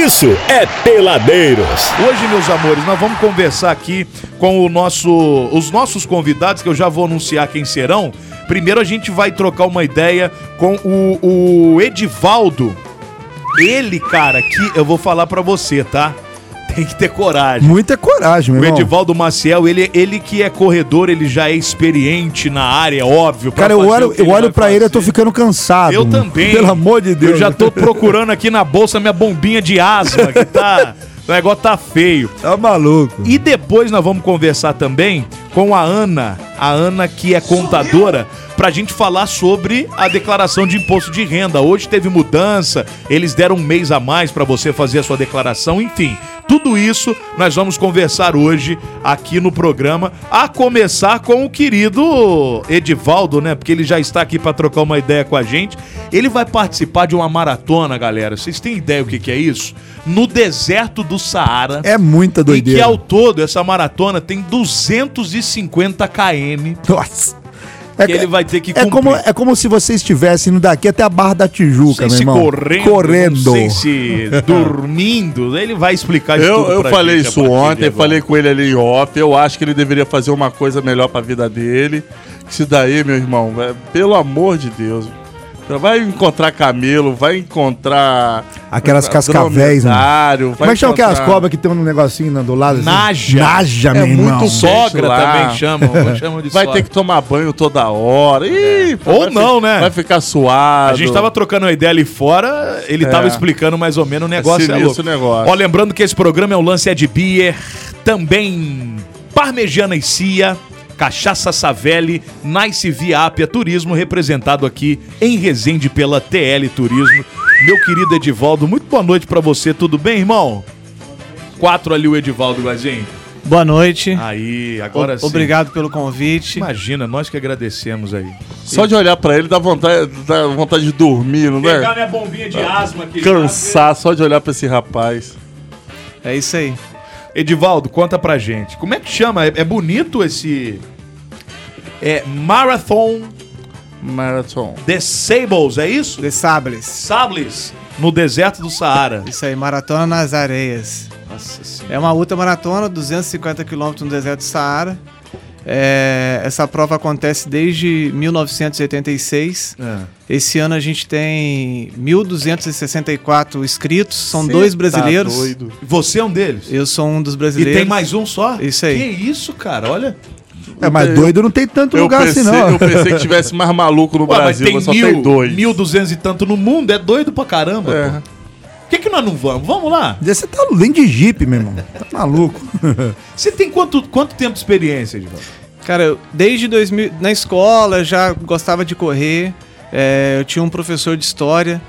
isso é Peladeiros. Hoje, meus amores, nós vamos conversar aqui com nosso, os nossos convidados, que eu já vou anunciar quem serão. Primeiro a gente vai trocar uma ideia com o, o Edivaldo. Ele, cara, que eu vou falar pra você, tá? Tem que ter coragem. Muita coragem, meu O irmão. Edivaldo Maciel, ele, ele que é corredor, ele já é experiente na área, óbvio. pra Cara, eu fazer olho, que eu olho vai pra ele, eu tô fazer. ficando cansado. Eu mano. também. Pelo amor de Deus. Eu já tô procurando aqui na bolsa minha bombinha de asma, que tá. O negócio tá feio. Tá maluco. E depois nós vamos conversar também com a Ana, a Ana que é contadora, pra gente falar sobre a declaração de imposto de renda. Hoje teve mudança, eles deram um mês a mais pra você fazer a sua declaração, enfim. Tudo isso nós vamos conversar hoje aqui no programa, a começar com o querido Edivaldo, né? Porque ele já está aqui pra trocar uma ideia com a gente. Ele vai participar de uma maratona, galera. Vocês têm ideia o que, que é isso? No deserto do Saara. É muita E que doideira. ao todo, essa maratona tem 250 km Nossa. É, que ele vai ter que é cumprir. como, é como se você estivesse indo daqui até a Barra da Tijuca, Não sei meu se irmão. correndo, Correndo. não sei se dormindo. Ele vai explicar isso Eu, tudo eu pra falei isso ontem, falei com ele ali em off. Eu acho que ele deveria fazer uma coisa melhor pra vida dele. Isso daí, meu irmão, é- pelo amor de Deus. Vai encontrar camelo, vai encontrar. Aquelas cascavéis, mano. dromedário, vai Como é que chama aquelas cobras que tem um negocinho né, do lado? assim? Naja. Naja, É meu irmão. muito Sogra lá. também chamam, chamam de Vai sogra. ter que tomar banho toda hora. Ih, pô, Ou não, fi- né? Vai ficar suado. A gente tava trocando uma ideia ali fora, ele tava É. explicando mais ou menos o negócio. É, louco. o negócio. Ó, lembrando que esse programa é o Lance é de Beer, também Parmegiana e Cia, Cachaça Savelli, Nice Via Apia Turismo, representado aqui em Resende pela TL Turismo. Meu querido Edivaldo, muito boa noite pra você, tudo bem, irmão? Quatro ali o Edivaldo, Guazinho. Boa noite. Aí, agora O- sim. Obrigado pelo convite. Imagina, nós que agradecemos aí. Só de olhar pra ele dá vontade, dá vontade de dormir, não Pegar é? minha bombinha de asma aqui. Cansar só de olhar pra esse rapaz. É isso aí. Edivaldo, conta pra gente. Como é que chama? É, é bonito esse. É Marathon Marathon. The Sables, é isso? The Sables. Sables, no deserto do Saara. Isso aí, maratona nas areias. Nossa senhora. É uma ultramaratona, 250 quilômetros no deserto do Saara. É, essa prova acontece desde 1986. É. Esse ano a gente tem 1.264 inscritos, são Cê dois tá brasileiros. doido. Você é um deles? Eu sou um dos E brasileiros. tem mais um só? Isso aí. Que isso, cara? Olha. É, mas doido não tem tanto Eu lugar pensei, assim, não. eu pensei que tivesse mais maluco no Ué, mas Brasil, tem mas só mil, tem dois. mil duzentos e tanto no mundo. É doido pra caramba, É. pô. Por que, que nós não vamos? Vamos lá. Você tá nem de jipe, meu irmão. Tá maluco. Você tem quanto, quanto tempo de experiência, Edivaldo? Cara, eu, desde 2000, na escola eu já gostava de correr. É, eu tinha um professor de história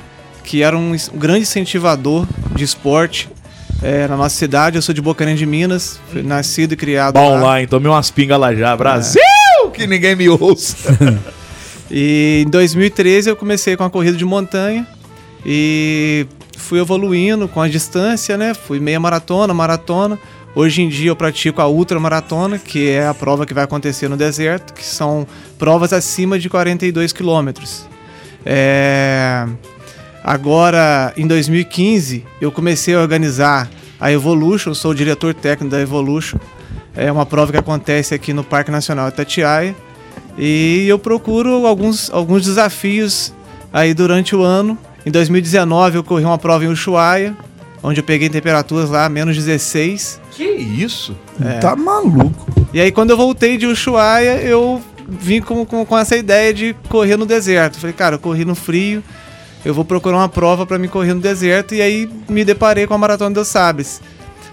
que era um, um grande incentivador de esporte é, na nossa cidade. Eu sou de Bocarim de Minas, fui nascido e criado Bom lá. lá, hein? Tomei umas pingas lá já. Brasil! Que ninguém me ouça. E em 2013 eu comecei com a corrida de montanha e fui evoluindo com a distância, né? Fui meia maratona, maratona. Hoje em dia eu pratico a ultramaratona, que é a prova que vai acontecer no deserto, que são provas acima de 42 quilômetros. É... Agora, em 2015, eu comecei a organizar a Evolution, sou o diretor técnico da Evolution. É uma prova que acontece aqui no Parque Nacional Itatiaia. E eu procuro alguns, alguns desafios aí durante o ano. Em 2019 eu corri uma prova em Ushuaia, onde eu peguei temperaturas lá menos 16. que isso? Tá maluco. E aí quando eu voltei de Ushuaia, eu vim com, com, com essa ideia de correr no deserto. Falei, cara, eu corri no frio, eu vou procurar uma prova para me correr no deserto. E aí me deparei com a Maratona dos Sabres.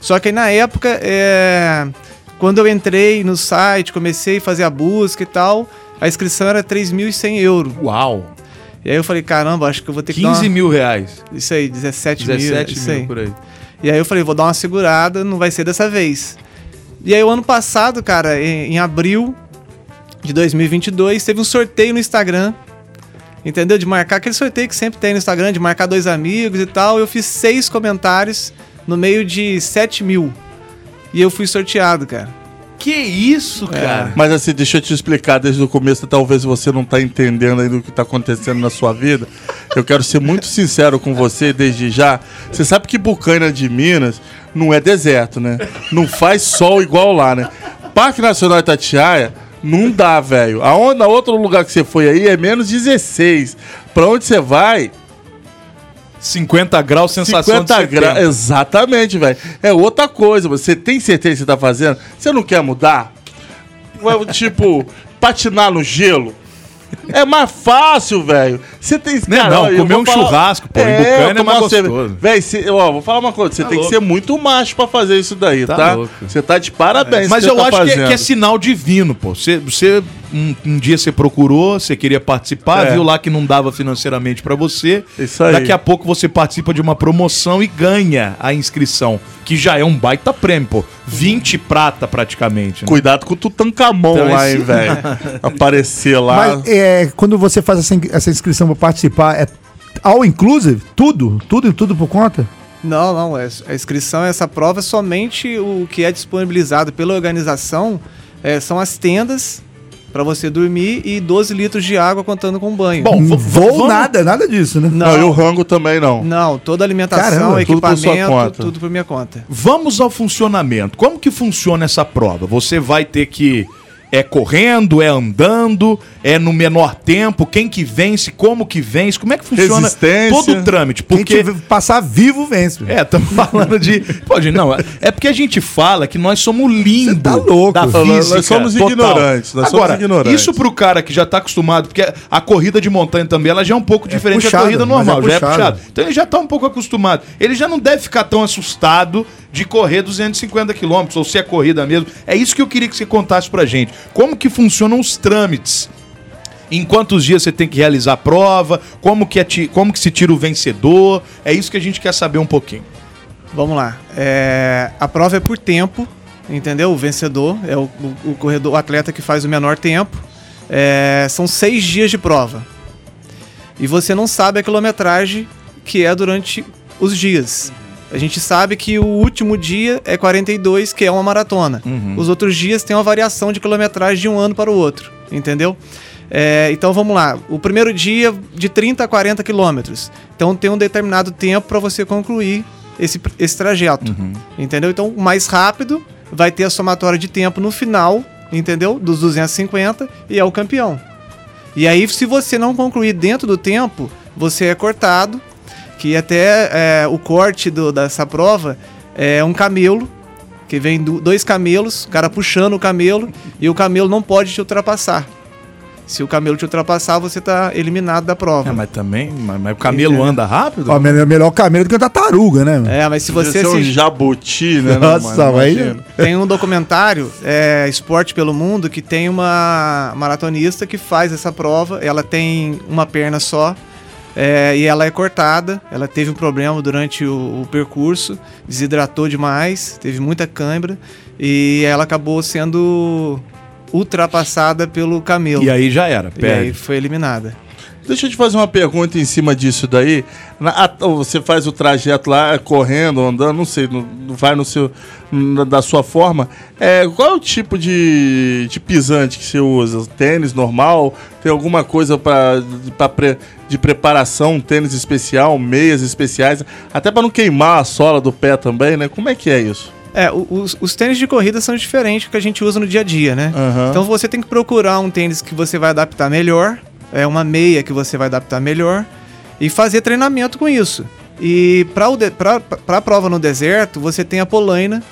Só que aí na época, é, quando eu entrei no site, comecei a fazer a busca e tal, a inscrição era 3.100 euros. Uau! E aí eu falei, caramba, acho que eu vou ter que dar 15 uma... mil reais. Isso aí, 17, 17 mil. Mil aí. por aí. E aí eu falei, vou dar uma segurada, não vai ser dessa vez. E aí o ano passado, cara, em, em abril de 2022, teve um sorteio no Instagram. Entendeu? De marcar aquele sorteio que sempre tem no Instagram, de marcar dois amigos e tal. Eu fiz seis comentários no meio de 7 mil. E eu fui sorteado, cara. Que isso, cara? Mas assim, deixa eu te explicar desde o começo, talvez você não tá entendendo ainda o que tá acontecendo na sua vida. Eu quero ser muito sincero com você desde já. Você sabe que Bucaina de Minas não é deserto, né? Não faz sol igual lá, né? Parque Nacional Itatiaia não dá, velho. Aonde, outro lugar que você foi aí é menos 16. Pra onde você vai, 50 graus, sensação 50 de graus. Exatamente, velho. É outra coisa. Você tem certeza que você tá fazendo? Você não quer mudar? Tipo, patinar no gelo? É mais fácil, velho. Você tem. Não, não, eu comer um churrasco, pô, em Bucana é mais gostoso. Véi, cê- ó, vou falar uma coisa. Você Tá tem louco. que ser muito macho pra fazer isso daí, Tá tá? Você tá de parabéns. Mas que eu tá acho que é, que é sinal divino, pô. Você, você um, um dia você procurou, você queria participar, É. viu lá que não dava financeiramente pra você. Isso aí. Daqui a pouco você participa de uma promoção e ganha a inscrição, que já é um baita prêmio, pô. 20 prata praticamente. né? Cuidado com o Tutankamon Então, lá, esse- hein, velho. Aparecer lá. Mas é, quando você faz essa, in- essa inscrição pra participar, é all inclusive? Tudo? Tudo e tudo por conta? Não, não. é- A inscrição, essa prova, é somente o que é disponibilizado pela organização é, são as tendas para você dormir e 12 litros de água contando com banho. Bom, Não vou nada, nada disso, né? não, e o rango também não. Não, toda alimentação, Caramba, tudo por sua equipamento, conta. tudo por minha conta. Vamos ao funcionamento. Como que funciona essa prova? Você vai ter que é correndo, é andando, é no menor tempo, quem que vence, como que vence, como é que funciona todo o trâmite? Porque passar vivo vence. é, estamos falando de. Gente, não, é porque a gente fala que nós somos Cê tá louco. da física. nós somos total. ignorantes, nós somos Agora, ignorantes. isso pro cara que já tá acostumado, porque a corrida de montanha também, ela já é um pouco diferente da puxada, corrida mas normal, é já é puxada. Então ele já tá um pouco acostumado. Ele já não deve ficar tão assustado de correr 250 quilômetros, ou se é corrida mesmo. É isso que eu queria que você contasse pra gente. Como que funcionam os trâmites? Em quantos dias você tem que realizar a prova? Como que, é ti- como que se tira o vencedor? É isso que a gente quer saber um pouquinho. Vamos lá. É, a prova é por tempo, entendeu? O vencedor é o, o- o corredor, o atleta que faz o menor tempo. É, são seis dias de prova. E você não sabe a quilometragem que é durante os dias. A gente sabe que o último dia é 42, que é uma maratona. Os outros dias tem uma variação de quilometragem de um ano para o outro, entendeu? É, então vamos lá. O primeiro dia de 30 a 40 quilômetros. Então tem um determinado tempo para você concluir esse, esse trajeto. Entendeu? Então mais rápido vai ter a somatória de tempo no final, entendeu? Dos 250 e é o campeão. E aí, se você não concluir dentro do tempo, você é cortado. Que até é, o corte do- dessa prova é um camelo, que vem do- dois camelos, o cara puxando o camelo, e o camelo não pode te ultrapassar. Se o camelo te ultrapassar, você tá eliminado da prova. É, mas também, mas, mas o camelo Entendeu? anda rápido? Ó, melhor, melhor camelo do que a tartaruga, né? É, mas se Você você é um jabuti, né? Nossa, Imagina. Tem um documentário, é, Esporte pelo Mundo, que tem uma maratonista que faz essa prova. Ela tem uma perna só é, e ela é cortada. Ela teve um problema durante o, o percurso, desidratou demais, teve muita cãibra e ela acabou sendo ultrapassada pelo camelo. E aí já era, E aí perde. foi eliminada. Deixa eu te fazer uma pergunta em cima disso daí. Na- a- você faz o trajeto lá, correndo, andando, não sei, no- vai no seu, na- da sua forma. É, qual é o tipo de, de pisante que você usa? Tênis normal? Tem alguma coisa pre- de preparação, um tênis especial, meias especiais? Até para não queimar a sola do pé também, né? Como é que é isso? É, os, os tênis de corrida são diferentes do que a gente usa no dia a dia, né? Aham. Então você tem que procurar um tênis que você vai adaptar melhor, é uma meia que você vai adaptar melhor e fazer treinamento com isso. E para a prova no deserto, você tem a polaina,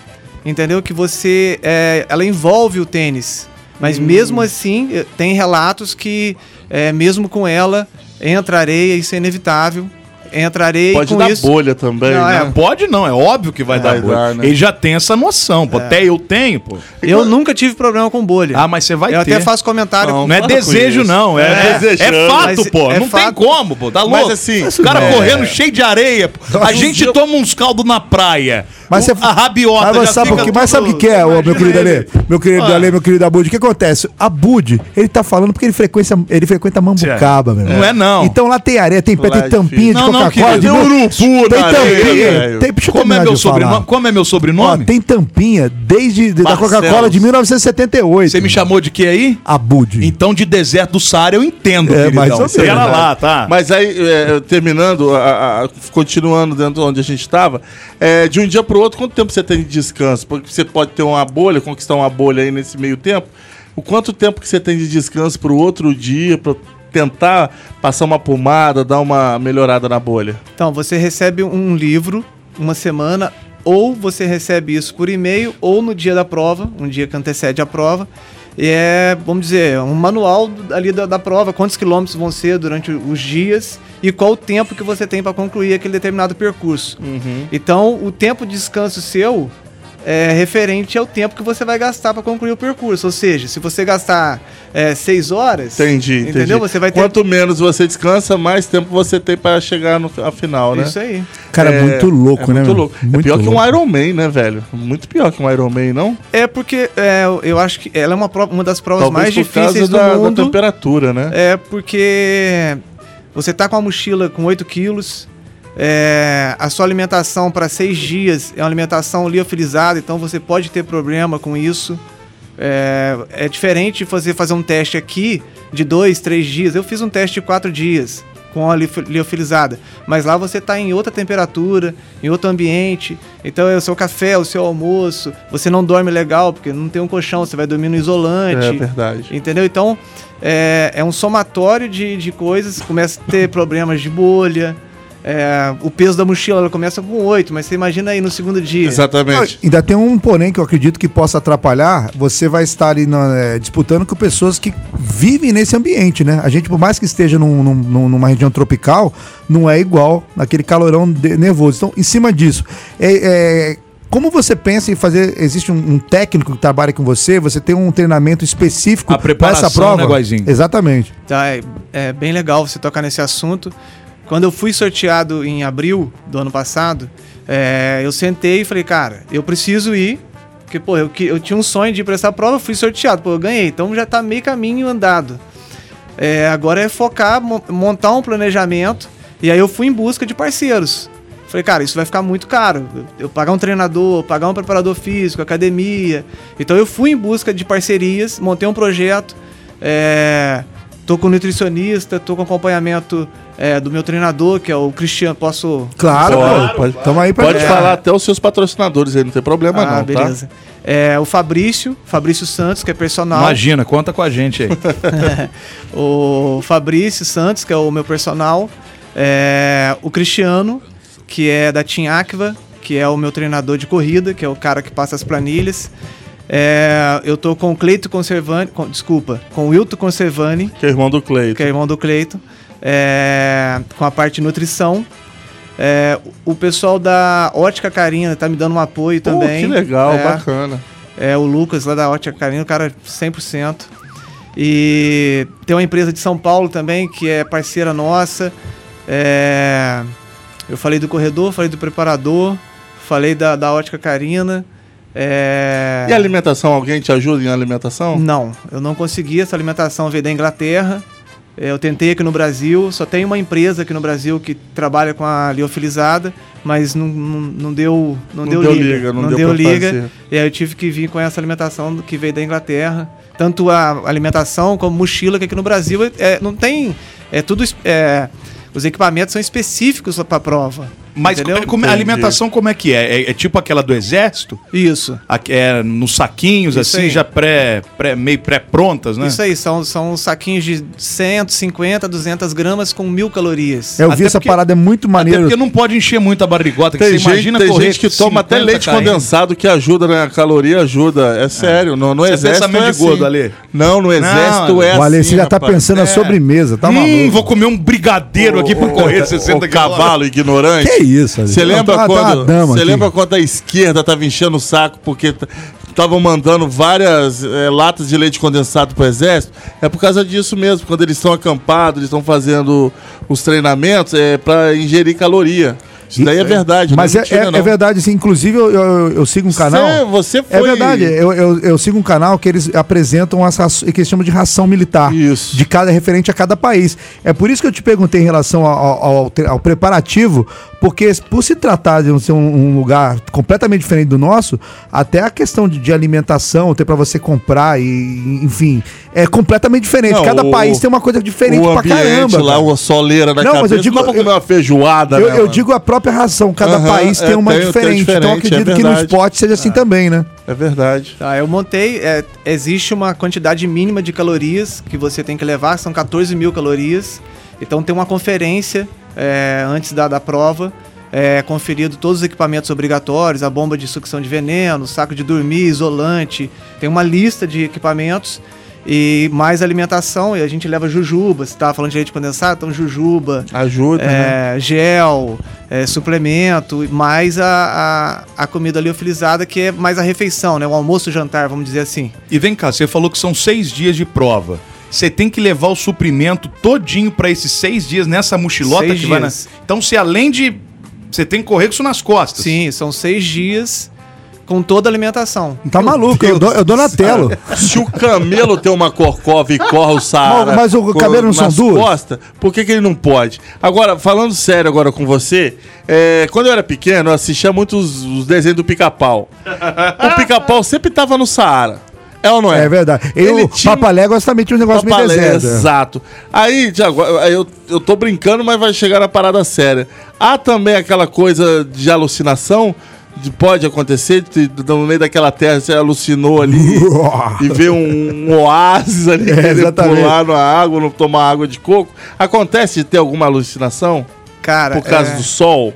entendeu? Que você é, ela envolve o tênis. Mas mesmo assim, eh, tem relatos que é, mesmo com ela entra areia, isso é inevitável. Entra areia Pode e com dar isso bolha também, Não, né? É, pode não, é óbvio que vai É, dar bolha. dar, né? Ele já tem essa noção, pô. Até eu tenho, pô. eu nunca tive problema com bolha. Ah, mas você vai eu ter. até faço comentário. Não, Não é desejo, isso. não. É, É é, fato, Mas pô. é não tem fato. como, pô. Tá louco. Mas assim, o cara é. correndo cheio de areia. pô. A gente toma uns caldos na praia. Mas você, a rabiota mas, sabe, fica o que, mas sabe o que, que é, ô, meu querido ele. Ale? Meu querido Ah. Ale, meu querido Abud, o que acontece? A Bud, ele tá falando porque ele frequenta, ele frequenta Mambucaba, meu. Não é não. Então lá tem areia, tem pé, tem é tampinha de difícil. Não, querido, tem urubu Tem na tampinha. Tem, deixa eu Como é meu sobrenome? Como é meu Ó, sobrenome? tem tampinha desde de- da. Coca-Cola de 1978. Você me chamou de quê aí? Abud. Então de deserto do Saara eu entendo, É, queridão. ou Espera menos. lá, tá? Mas aí, é, terminando, a- a- continuando dentro onde a gente estava, é, de um dia para o outro, quanto tempo você tem de descanso? Porque você pode ter uma bolha, conquistar uma bolha aí nesse meio tempo. O quanto tempo que você tem de descanso para o outro dia, para tentar passar uma pomada, dar uma melhorada na bolha? Então, você recebe um livro uma semana, ou você recebe isso por e-mail, ou no dia da prova, um dia que antecede a prova. E é, vamos dizer, um manual ali da, da prova, quantos quilômetros vão ser durante os dias e qual o tempo que você tem para concluir aquele determinado percurso. Então, o tempo de descanso seu é referente ao tempo que você vai gastar para concluir o percurso. Ou seja, se você gastar é, seis horas, Entendi, entendi. entendeu? Você vai ter Quanto menos você descansa, mais tempo você tem para chegar no a final, né? isso aí. Cara, É, muito louco, é né? Muito louco. Muito é pior que louco. um Iron Man, né, velho? Muito pior que um Iron Man, não? É porque é, eu acho que ela é uma, prova- uma das provas mais por causa difíceis do da, da mundo. temperatura, né? É porque você tá com a mochila com 8 quilos, é, a sua alimentação para seis dias é uma alimentação liofilizada, então você pode ter problema com isso. É, é diferente de você fazer um teste aqui de dois, três dias. Eu fiz um teste de quatro dias com a liof- liofilizada, mas lá você está em outra temperatura, em outro ambiente. Então é o seu café, o seu almoço. Você não dorme legal porque não tem um colchão, você vai dormir no isolante. É verdade. Entendeu? Então, é, é um somatório de, de coisas. Começa a ter problemas de bolha. É, o peso da mochila ela começa com 8, mas você imagina aí no segundo dia. Exatamente. Ainda tem um porém que eu acredito que possa atrapalhar. Você vai estar ali na- é, disputando com pessoas que vivem nesse ambiente, né? A gente, por mais que esteja num- num- numa região tropical, não é igual naquele calorão de- nervoso. Então, em cima disso, é, é, como você pensa em fazer? Existe um, um técnico que trabalha com você? Você tem um treinamento específico para essa prova? né? Exatamente. Tá, é, é bem legal você tocar nesse assunto. Quando eu fui sorteado em abril do ano passado, é, eu sentei e falei, cara, eu preciso ir. Porque, pô, eu, eu tinha um sonho de ir pra essa prova, fui sorteado, pô, eu ganhei. Então já tá meio caminho andado. É, agora é focar, mo- montar um planejamento. E aí eu fui em busca de parceiros. Falei, cara, isso vai ficar muito caro. Eu pagar um treinador, pagar um preparador físico, academia. Então eu fui em busca de parcerias, montei um projeto. É, tô com nutricionista, tô com acompanhamento é, do meu treinador, que é o Cristiano. Posso. Claro, Pode, pô. pode. Tamo aí pra Pode É. falar até os seus patrocinadores aí, não tem problema Ah, não, beleza. É, o Fabrício, Fabrício Santos, que é personal. Imagina, conta com a gente aí. o Fabrício Santos, que é o meu personal, é, o Cristiano, que é da Team Aqua, que é o meu treinador de corrida, que é o cara que passa as planilhas. É, eu tô com o Cleito Conservani, com- desculpa, com o Wilton Conservani, tá? Que é irmão do Cleito. que é irmão do Cleito, é, com a parte de nutrição. É, o pessoal da Ótica Carina tá me dando um apoio Pô, também. que legal, É, bacana. é o Lucas lá da Ótica Carina, o cara 100%. E tem uma empresa de São Paulo também que é parceira nossa. É, eu falei do corredor, falei do preparador, falei da, da Ótica Carina. É, E alimentação, alguém te ajuda em alimentação? Não, eu não consegui. Essa alimentação veio da Inglaterra. É, Eu tentei aqui no Brasil, só tem uma empresa aqui no Brasil que trabalha com a liofilizada, mas não, não, não deu, não, Não deu, deu liga. liga, não não deu deu liga. fazer. E aí eu tive que vir com essa alimentação que veio da Inglaterra. Tanto a alimentação como mochila, que aqui no Brasil é, não tem. É tudo. é, os equipamentos são específicos para a prova. Mas como- como- a alimentação como é que é? É, é tipo aquela do exército? Isso. Aqui É nos saquinhos, Isso assim, aí. já pré, pré, meio pré-prontas, né? Isso aí, são, são saquinhos de 150, 200 gramas com mil calorias. Eu vi Até essa porque- parada é muito Até maneiro. porque não pode encher muito a barrigota, que Tem você gente, imagina tem gente que toma até 50 leite km. condensado que ajuda na caloria, ajuda. É sério, no, no Você é exército é de gordo, assim. Ale? Não, no exército é o Ale, assim, você já tá rapaz. pensando na É. sobremesa, tá hum, maluco? vou comer um brigadeiro aqui pra correr 60 o cavalo ignorante. Que isso? Você lembra tá- tá quando? Você aqui. lembra quando a esquerda tava enchendo o saco porque estavam mandando várias eh, latas de leite condensado pro exército? É por causa disso mesmo. Quando eles estão acampados, eles estão fazendo os treinamentos, é para ingerir caloria. Isso daí é verdade. Mas é, mentira, é, não. é verdade, assim, inclusive eu, eu, eu sigo um canal. Você, você foi... É verdade, eu, eu, eu sigo um canal que eles apresentam as raço- que eles chamam de ração militar. Isso. De cada referente a cada país. É por isso que eu te perguntei em relação ao, ao- ao ao preparativo, porque por se tratar de um- ser um, um lugar completamente diferente do nosso, até a questão de, de alimentação, ter pra você comprar e, enfim, é completamente diferente. Não, cada o- país tem uma coisa diferente o pra caramba. lá, cara. uma soleira na Não, mas cabeça. eu digo- não dá pra comer uma feijoada, Eu, né, eu digo a própria ração, cada país tem é, uma tem- tem diferente. Então eu diferente, acredito é que no verdade. esporte seja assim também, né? É verdade. Tá, eu montei. é, existe uma quantidade mínima de calorias que você tem que levar, são 14 mil calorias. Então tem uma conferência é, antes da, da prova, é, conferido todos os equipamentos obrigatórios, a bomba de sucção de veneno, saco de dormir, isolante. Tem uma lista de equipamentos e mais alimentação. E a gente leva jujuba, você estava falando de leite condensado, então jujuba, Ajuda, né? é, gel, é, suplemento, mais a, a, a comida liofilizada, que é mais a refeição, né? O almoço, o jantar, vamos dizer assim. E vem cá, você falou que são seis dias de prova. Você tem que levar o suprimento todinho pra esses seis dias nessa mochilota Seis que vai na... Então, se além de. Você tem que correr com isso nas costas. Sim, são seis dias com toda a alimentação. Tá maluco, eu dou, eu dou na tela. Se o camelo tem uma corcova e corre o Saara Mas- mas o camelo não são duas? costas, por que, que ele não pode? Agora, falando sério agora com você, é, quando eu era pequeno, eu assistia muito os, os desenhos do pica-pau. o pica-pau sempre tava no Saara. É ou não é? É verdade. E o tinha- Papalégua também tinha um negócio meio Papalé, deserto. Exato. Aí, Thiago, aí eu, eu tô brincando, mas vai chegar na parada séria. Há também aquela coisa de alucinação, de, pode acontecer, de, de- no meio daquela terra você alucinou ali e vê um, um oásis ali, É, exatamente. pular na água, não tomar água de coco. Acontece de ter alguma alucinação Cara, por causa é, do sol?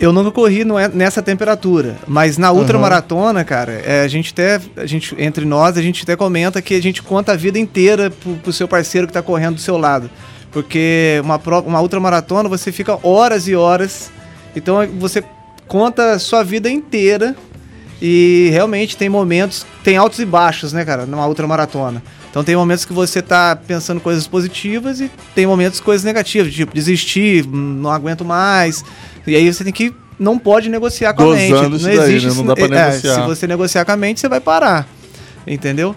Eu nunca corri é- nessa temperatura, mas na ultramaratona, cara, é, a gente até, a gente, entre nós, a gente até comenta que a gente conta a vida inteira pro, pro seu parceiro que tá correndo do seu lado. Porque uma, uma ultramaratona você fica horas e horas, então você conta a sua vida inteira e realmente tem momentos, tem altos e baixos, né, cara, numa ultramaratona. Então tem momentos que você tá pensando coisas positivas e tem momentos coisas negativas, tipo desistir, não aguento mais. E aí você tem que não pode negociar com a mente. Dosando isso daí, né? Não dá pra é, negociar. Se você negociar com a mente, você vai parar. Entendeu?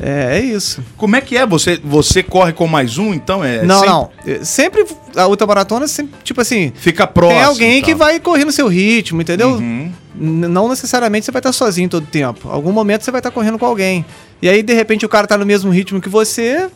É, é isso. Como é que é? Você, você corre com mais um, então? É não, sempre- não. É, Sempre a ultramaratona, sempre, tipo assim, Fica próximo. tem alguém que então. vai correr no seu ritmo, entendeu? Uhum. Não necessariamente você vai estar sozinho todo tempo. Algum momento você vai estar correndo com alguém. E aí, de repente, o cara tá no mesmo ritmo que você,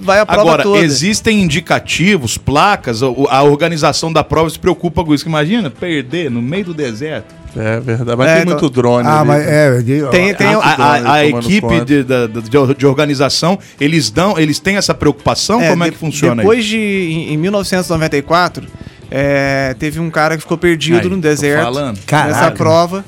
vai a prova Agora, toda. existem indicativos, placas, a organização da prova se preocupa com isso. Imagina perder no meio do deserto. É verdade, mas É, tem então- muito drone. Ah, ali, mas né? é. de- Tem- tem- A, a- a- a tomando equipe de, de, de organização, eles dão, eles têm essa preocupação? Como é de- que funciona Depois de, em, em 1994, é, teve um cara que ficou perdido Aí, no deserto falando. nessa Caralho. prova.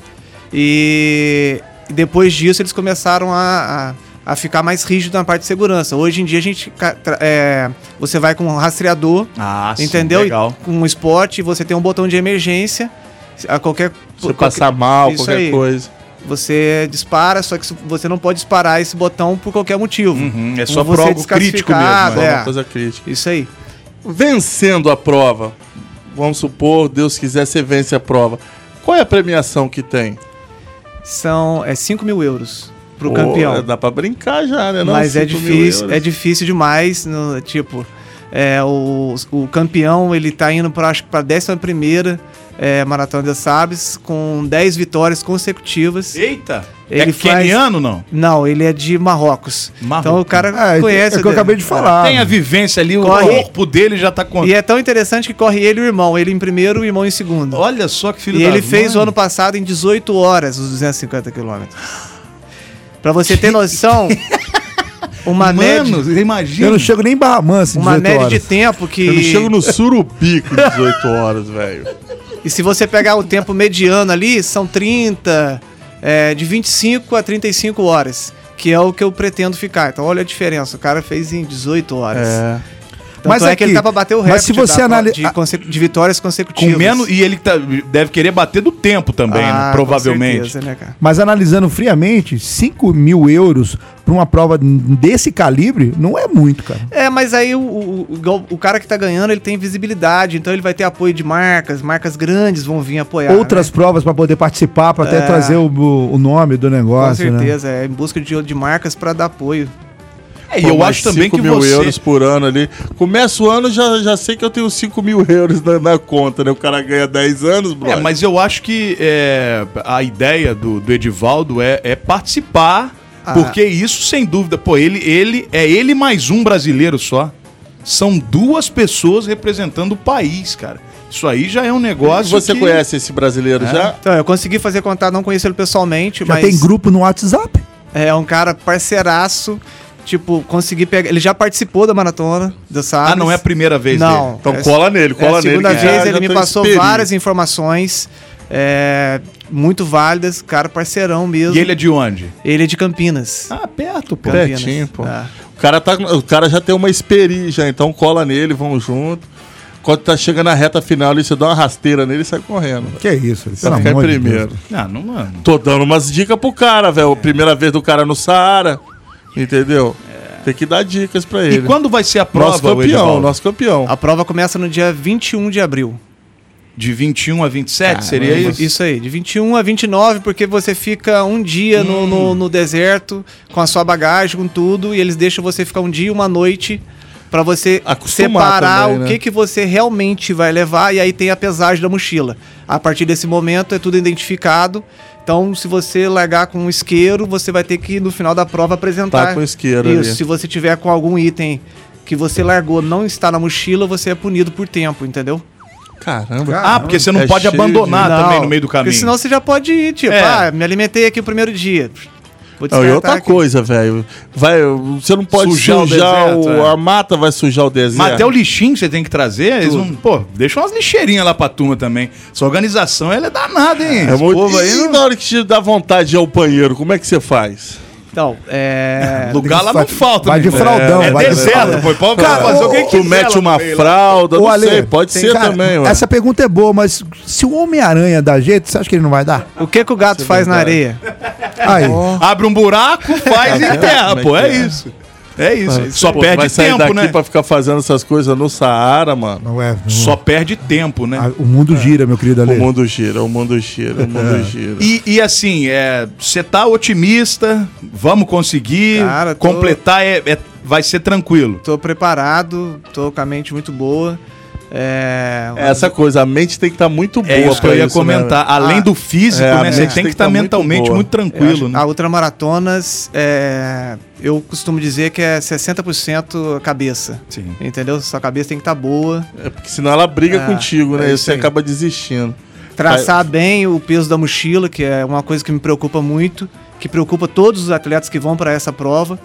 E depois disso eles começaram a, a, a ficar mais rígido na parte de segurança. Hoje em dia a gente é, você vai com um rastreador, Ah, sim, entendeu? legal. E Com um esporte, você tem um botão de emergência. A qualquer Se qualquer- passar mal, qualquer aí. coisa. você dispara, só que você não pode disparar esse botão por qualquer motivo. Uhum, é só você por algo crítico mesmo. né? é. Uma coisa crítica. Isso aí. Vencendo a prova, vamos supor, Deus quiser, você vence a prova. Qual é a premiação que tem? São é 5 mil euros pro Pô, campeão. Dá pra brincar já, né? Não, Mas é 5 mil difícil, é difícil demais. no- tipo, é, o, o campeão ele tá indo para acho que para 11 primeira é, Maratona de Sabes com 10 vitórias consecutivas. Eita! Ele é faz- keniano, não? Não, ele é de Marrocos. Marrocos. Então o cara Ah, é, conhece. é o que eu acabei de falar. Tem a vivência ali, Corre. o corpo dele já tá com... E é tão interessante que corre ele e o irmão. Ele em primeiro e o irmão em segundo. Olha só que filho E da ele fez mãe. o ano passado em 18 horas os 250 quilômetros. Pra você ter noção, uma média, Mano, imagina. Eu não chego nem em Barra Mansa em uma 18 média de tempo que Eu não chego no Surubi com 18 horas, velho. E se você pegar o tempo mediano ali, são 30, é, de 25 a 35 horas, que é o que eu pretendo ficar. Então olha a diferença, o cara fez em 18 horas. É. Tanto Mas é aqui, que ele tá pra bater o mas recorde se você da- anali- de, conse- de vitórias consecutivas. Com menos. E ele tá- deve querer bater do tempo também, né? Ah, com provavelmente. certeza, né, cara? Mas analisando friamente, 5 mil euros pra uma prova desse calibre não é muito, cara. É, mas aí o, o, o, cara que tá ganhando, ele tem visibilidade, então ele vai ter apoio de marcas, marcas grandes vão vir apoiar. Outras né? provas pra poder participar, pra até É. trazer o, o nome do Com negócio, né? certeza, é em busca de, de marcas pra dar apoio. É, e eu acho também 5 que mil você. euros por ano ali. Começa o ano, já, já sei que eu tenho 5 mil euros na, na conta, né? O cara ganha 10 anos, bro. É, mas eu acho que é, a ideia do, do Edivaldo é, é participar, Ah. porque isso, sem dúvida, pô, ele, ele é ele mais um brasileiro só. São duas pessoas representando o país, cara. Isso aí já é um negócio. Você que- conhece esse brasileiro já? Então, eu consegui fazer contato, não conheço ele pessoalmente, Já mas tem grupo no WhatsApp? é um cara parceiraço. Tipo, consegui pegar. Ele já participou da maratona do Salles. Ah, não é a primeira vez Não. Então é- cola nele, É cola a nele. segunda vez já- ele já me passou várias informações é, muito válidas, cara parceirão mesmo. E ele é de onde? Ele é de Campinas. Ah, perto, pô. Campinas. Pertinho, pô. Ah. O cara, tá, o cara já tem uma experiência, já, então cola nele, vão junto. Quando tá chegando na reta final ali, você dá uma rasteira nele e sai correndo. Que isso, Pra pelo ficar em amor de primeiro. Deus. Ah, não, mano. Tô dando umas dicas pro cara, velho. Primeira vez do cara no Saara. Entendeu? Tem que dar dicas pra ele. E quando vai ser a prova, Nosso o campeão, Edivaldo? nosso campeão. A prova começa no dia 21 de abril. De 21 a 27, seria Caramba. isso? Isso aí, de 21 a 29, porque você fica um dia no, Hum. no, no deserto com a sua bagagem, com tudo, e eles deixam você ficar um dia e uma noite pra você Acostumar separar também, o né? que, que você realmente vai levar, e aí tem a pesagem da mochila. A partir desse momento é tudo identificado. Então, se você largar com um isqueiro, você vai ter que, no final da prova, apresentar. Tá com isqueiro Isso, ali. se você tiver com algum item que você largou não está na mochila, você é punido por tempo, entendeu? Caramba. Ah, porque você não É pode cheio de- abandonar Não, também no meio do caminho. Porque senão você já pode ir, tipo, É. ah, me alimentei aqui o primeiro dia. Vou Não, e outra aqui. coisa, velho. Vai, você não pode Sujar sujar, o o deserto, é. a mata vai sujar o deserto. Mas até o lixinho que você tem que trazer, eles não. Pô, deixa umas lixeirinhas lá pra turma também. Essa organização ela é danada, hein? É Esse muito... povo aí E não- na hora que te dá vontade de ir ao banheiro, como é que você faz? Então, é. Lugar lá não falta, Vai né? de fraldão, É, vai de deserto, pô. Pode Cara, fazer ô, o que. Tu mete uma fralda, não Ale, sei, pode tem- ser cara, também, ué. Essa pergunta é boa, mas se o Homem-Aranha dá jeito, você acha que ele não vai dar? O que, que o gato faz na areia? Aí. Abre um buraco, faz e enterra, é pô. É é? isso. É isso. Só Pô, perde vai sair tempo, daqui né? pra ficar fazendo essas coisas no Saara, mano. Não é. não- Só perde tempo, né? Ah, o mundo gira, meu querido O Ale. mundo gira, o mundo gira, o mundo gira. E, e assim, você tá otimista, vamos conseguir, Cara, tô- completar, é, é- vai ser tranquilo. Tô preparado, tô com a mente muito boa. É. Essa coisa, a mente tem que estar muito boa É isso que eu ia isso, né, comentar. velho? Além Ah, do físico, é, a né? Você mente tem que estar tá muito mentalmente muito acho- tranquilo, né? A ultramaratonas, é, eu costumo dizer que é 60% cabeça. Sim. Entendeu? Sua cabeça tem que estar boa. É porque senão ela briga É, contigo, né? é e você aí. acaba desistindo. Traçar bem o peso da mochila, que é uma coisa que me preocupa muito, que preocupa todos os atletas que vão para essa prova.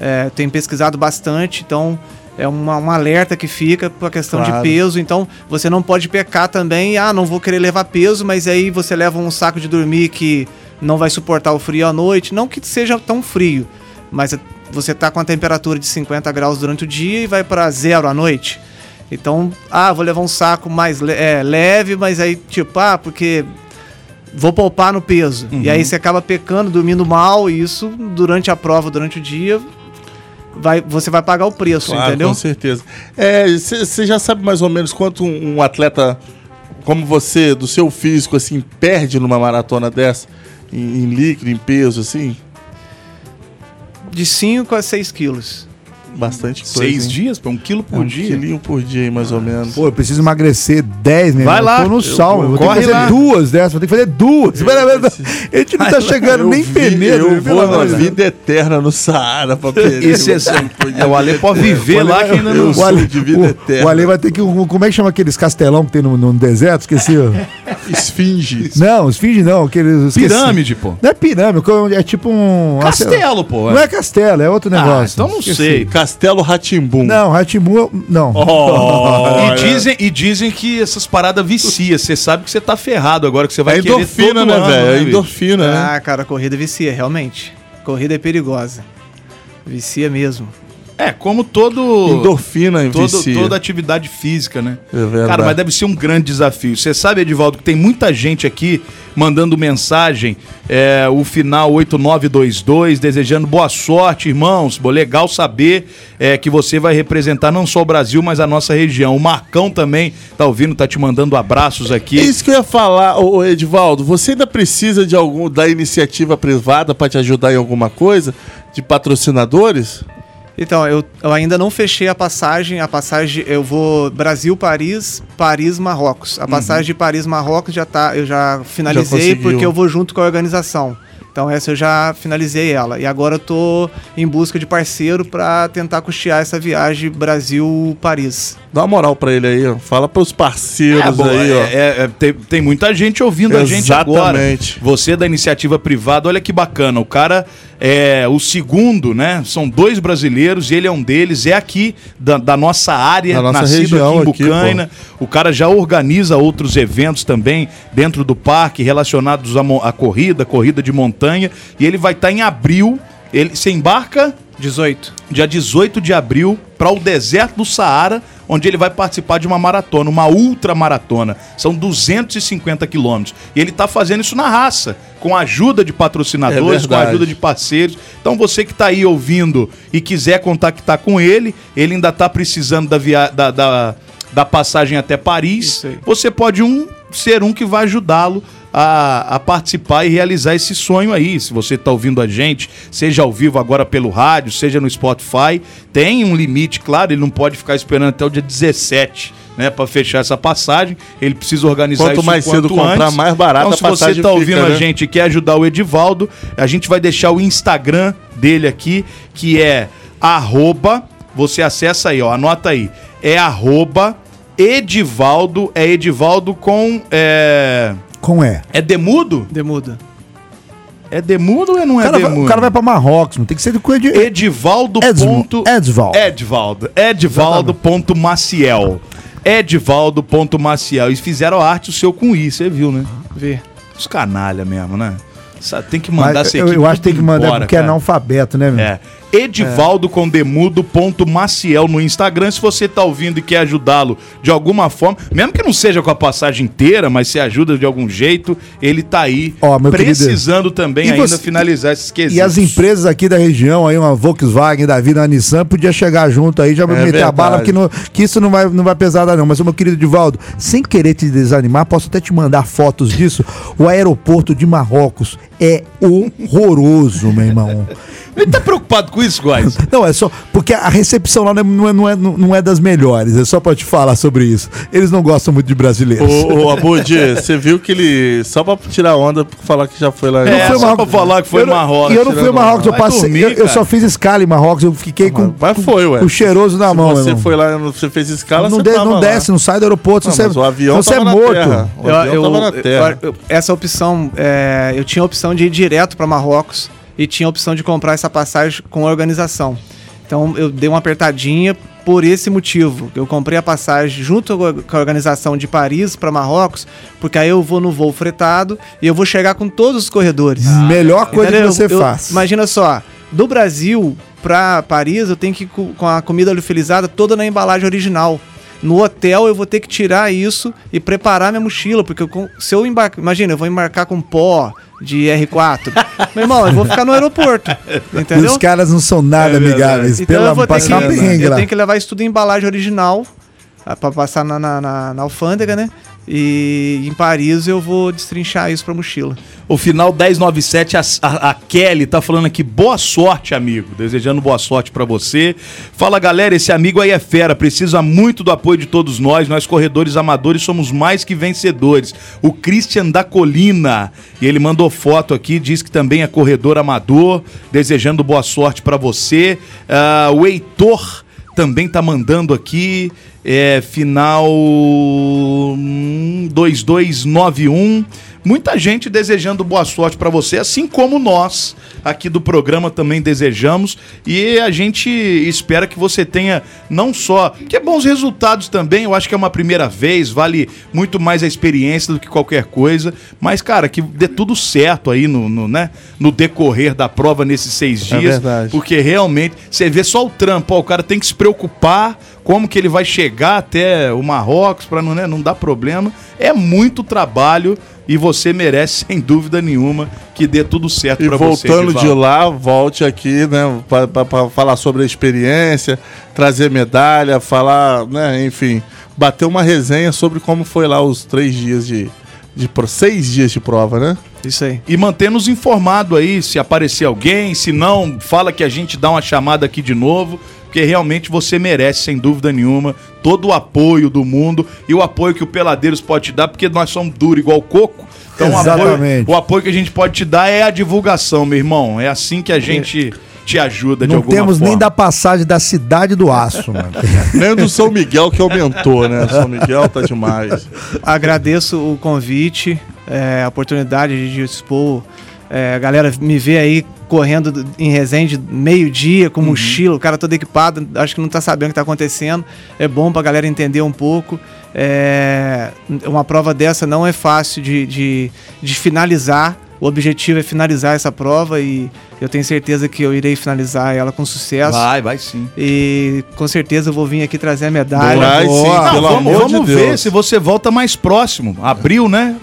É, tenho pesquisado bastante, então é uma, um alerta que fica para a questão Claro. de peso. Então você não pode pecar também, ah, não vou querer levar peso, mas aí você leva um saco de dormir que não vai suportar o frio à noite. Não que seja tão frio, mas você tá com a temperatura de 50 graus durante o dia e vai para zero à noite. Então, ah, vou levar um saco mais le- é, leve, mas aí, tipo, ah, porque vou poupar no peso. E aí você acaba pecando, dormindo mal, e isso durante a prova, durante o dia, vai, você vai pagar o preço, Claro, entendeu? com certeza. Você já sabe mais ou menos quanto um, um atleta como você, do seu físico, assim, perde numa maratona dessa? Em, em líquido, em peso, assim? De 5 a 6 quilos. Bastante coisa. Seis hein? dias, pô, um quilo por um dia. quilinho por dia, aí, mais ou menos. Pô, eu preciso emagrecer 10, meu Vai irmão. lá, Eu tô no eu- sal, eu vou ter que fazer lá. duas dessas, vou ter que fazer duas. A gente não tá chegando Eu nem vi- peneiro. Eu vou na vida eterna no Saara pra perder. Esse é, é o Ale pode viver lá que ainda não. Eu O Ale, de vida eterna. o Ale vai ter que. um- Como é que chama aqueles castelão que tem no, no deserto? Esqueci. ó. Esfinge. Não, esfinge não. Aqueles. Pirâmide, pô. Não é pirâmide, é tipo um. Castelo, pô. Não é castelo, é outro negócio. Ah, então não Esqueci. sei. Castelo Ratimbum. Não, Ratimbu, não. Oh, E dizem, e dizem que essas paradas viciam. Você sabe que você tá ferrado agora, que você vai é querer endorfina, todo né, ano, velho? É bicho? endorfina, né? Ah, cara, corrida vicia, realmente. Corrida é perigosa. Vicia mesmo. É, como todo. Endorfina todo, vicia. toda atividade física, né? É verdade. Cara, mas deve ser um grande desafio. Você sabe, Edivaldo, que tem muita gente aqui mandando mensagem, é, o final 8922, desejando boa sorte, irmãos. Legal saber é, que você vai representar não só o Brasil, mas a nossa região. O Marcão também tá ouvindo, tá te mandando abraços aqui. É isso que eu ia falar, ô, ô, Edivaldo. Você ainda precisa de algum da iniciativa privada para te ajudar em alguma coisa? De patrocinadores? Então, eu, eu ainda não fechei a passagem. A passagem, eu vou Brasil-Paris, Paris-Marrocos. A passagem de Paris-Marrocos já tá, eu já finalizei conseguiu. porque eu vou junto com a organização. Então essa eu já finalizei ela. E agora eu tô em busca de parceiro para tentar custear essa viagem Brasil-Paris. Dá uma moral pra ele aí, ó. Fala pros parceiros É, bom, aí, é- ó. é- é- tem, tem muita gente ouvindo a gente agora. Exatamente. Você da iniciativa privada, olha que bacana. O cara é o segundo, né? São dois brasileiros e ele é um deles. É aqui da, da nossa área, Da nossa nascido região aqui em aqui, Bucaina. o cara já organiza outros eventos também dentro do parque relacionados à, à corrida, corrida de montanha. E ele vai estar em abril. Ele se embarca 18. dia 18 de abril para o deserto do Saara, onde ele vai participar de uma maratona, uma ultramaratona. São 250 quilômetros. E ele está fazendo isso na raça, com a ajuda de patrocinadores, É com a ajuda de parceiros. Então você que está aí ouvindo e quiser contactar com ele, ele ainda está precisando da, via... da, da, da passagem até Paris. Você pode um ser um que vai ajudá-lo a, a participar e realizar esse sonho aí. Se você está ouvindo a gente, seja ao vivo agora pelo rádio, seja no Spotify, tem um limite, claro, ele não pode ficar esperando até o dia 17. Né, para fechar essa passagem, ele precisa organizar Quanto isso mais quanto cedo comprar, antes. mais barata então, a se você está ouvindo a né? gente e quer ajudar o Edivaldo, a gente vai deixar o Instagram dele aqui, que é arroba, você acessa aí, ó, anota aí, é arroba Edivaldo, é Edivaldo com, é, Com E. é demudo? Demuda. É demudo ou não é cara, demudo? o cara vai pra Marrocos, não tem que ser com Ed... Edivaldo. Edsmo- ponto- Edsvaldo. Edvaldo. Edvaldo. ponto Maciel. Edvaldo. ponto Maciel. E fizeram a arte o seu com I, você viu, né? Vê. Os canalha mesmo, né? Tem que mandar Mas essa eu, equipe eu acho que tem que mandar embora, porque é cara. analfabeto, né, meu? É. Edivaldo com demudo ponto Maciel no Instagram. Se você tá ouvindo e quer ajudá-lo de alguma forma, mesmo que não seja com a passagem inteira, mas se ajuda de algum jeito, ele tá aí Ó, meu querido, precisando também e ainda você- finalizar esses quesitos. E as empresas aqui da região, aí uma Volkswagen da vida, uma Nissan, podia chegar junto aí, já meter a verdade. bala, que, não- que isso não vai, não vai pesar nada não. Mas, meu querido Divaldo, sem querer te desanimar, posso até te mandar fotos disso. O aeroporto de Marrocos é horroroso, meu irmão. Ele tá preocupado com isso, guys? Não, é só. Porque a recepção lá não é, não é, não é das melhores. É só pra te falar sobre isso. Eles não gostam muito de brasileiros. Ô, ô Abud, você viu que ele. Só pra tirar onda, falar que já foi lá. É, fui só Marrocos. pra falar que foi Eu Marrocos. E eu não fui Marrocos, eu passei. dormir, eu, eu só fiz escala em Marrocos, eu fiquei com, Mas foi, ué. com o cheiroso na Se mão. você irmão. foi lá, você fez escala, não, você de- tava não lá. desce, não sai do aeroporto. Não, você, mas o avião você é morto. terra. O Eu- avião eu- tava na terra. eu- essa opção, é, eu tinha a opção de ir direto para Marrocos e tinha a opção de comprar essa passagem com a organização. Então eu dei uma apertadinha por esse motivo. Eu comprei a passagem junto com a- organização de Paris para Marrocos, porque aí eu vou no voo fretado e eu vou chegar com todos os corredores. Melhor coisa Entendeu? que você Eu- faz. Imagina só, do Brasil pra Paris eu tenho que ir co- com a comida liofilizada toda na embalagem original. No hotel eu vou ter que tirar isso e preparar minha mochila, porque eu com- se eu embarcar, imagina, eu vou embarcar com pó de R4. Meu irmão, eu vou ficar no aeroporto, E entendeu? os caras não são nada É amigáveis. Então Pelo eu amor vou ter que, eu tenho que levar isso tudo em embalagem original ah, pra passar na, na, na- na alfândega, né? E em Paris eu vou destrinchar isso pra mochila. O final 1097, a, a, a Kelly tá falando aqui, boa sorte, amigo. Desejando boa sorte pra você. Fala, galera, esse amigo aí é fera, precisa muito do apoio de todos nós. Nós, corredores amadores, somos mais que vencedores. O Christian da Colina, e ele mandou foto aqui, diz que também é corredor amador, desejando boa sorte pra você. Ah, o Heitor também tá mandando aqui, é, final hum, 2291, muita gente desejando boa sorte pra você, assim como nós aqui do programa também desejamos. E a gente espera que você tenha não só que é bons resultados também, eu acho que é uma primeira vez, vale muito mais a experiência do que qualquer coisa. Mas, cara, que dê tudo certo aí no, no, né, no decorrer da prova nesses seis É dias. verdade. Porque realmente, você vê só o trampo, ó, o cara tem que se preocupar como que ele vai chegar até o Marrocos para não, né, não dar problema. É muito trabalho e você merece, sem dúvida nenhuma, que dê tudo certo E para você. voltando de lá, volte aqui, né, para falar sobre a experiência, trazer medalha, falar, né, enfim, bater uma resenha sobre como foi lá os três dias de, de seis dias de prova, né? Isso aí. E mantendo-nos informado aí, se aparecer alguém, se não, fala que a gente dá uma chamada aqui de novo, porque realmente você merece, sem dúvida nenhuma, todo o apoio do mundo e o apoio que o Peladeiros pode te dar, porque nós somos duros igual coco. Então o apoio, Exatamente. o apoio que a gente pode te dar é a divulgação, meu irmão. É assim que a gente te ajuda de Não alguma temos forma. nem da passagem da cidade do aço, mano. Nem do São Miguel que aumentou, né? São Miguel tá demais. Agradeço o convite, é, a oportunidade de expor. É, a galera me vê aí correndo do- em Resende meio-dia, com mochila, o cara todo equipado, acho que não tá sabendo o que tá acontecendo. É bom pra galera entender um pouco. É, uma prova dessa não é fácil de, de, de finalizar. O objetivo é finalizar essa prova e eu tenho certeza que eu irei finalizar ela com sucesso. Vai, vai sim. E com certeza eu vou vir aqui trazer a medalha. Vai sim, Não, pelo vamos amor vamos de ver Deus. se você volta mais próximo. Abril, né?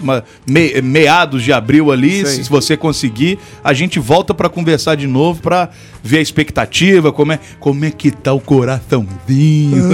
Me- meados de abril ali, se você conseguir, a gente volta pra conversar de novo pra ver a expectativa, como é, como é que tá o coraçãozinho.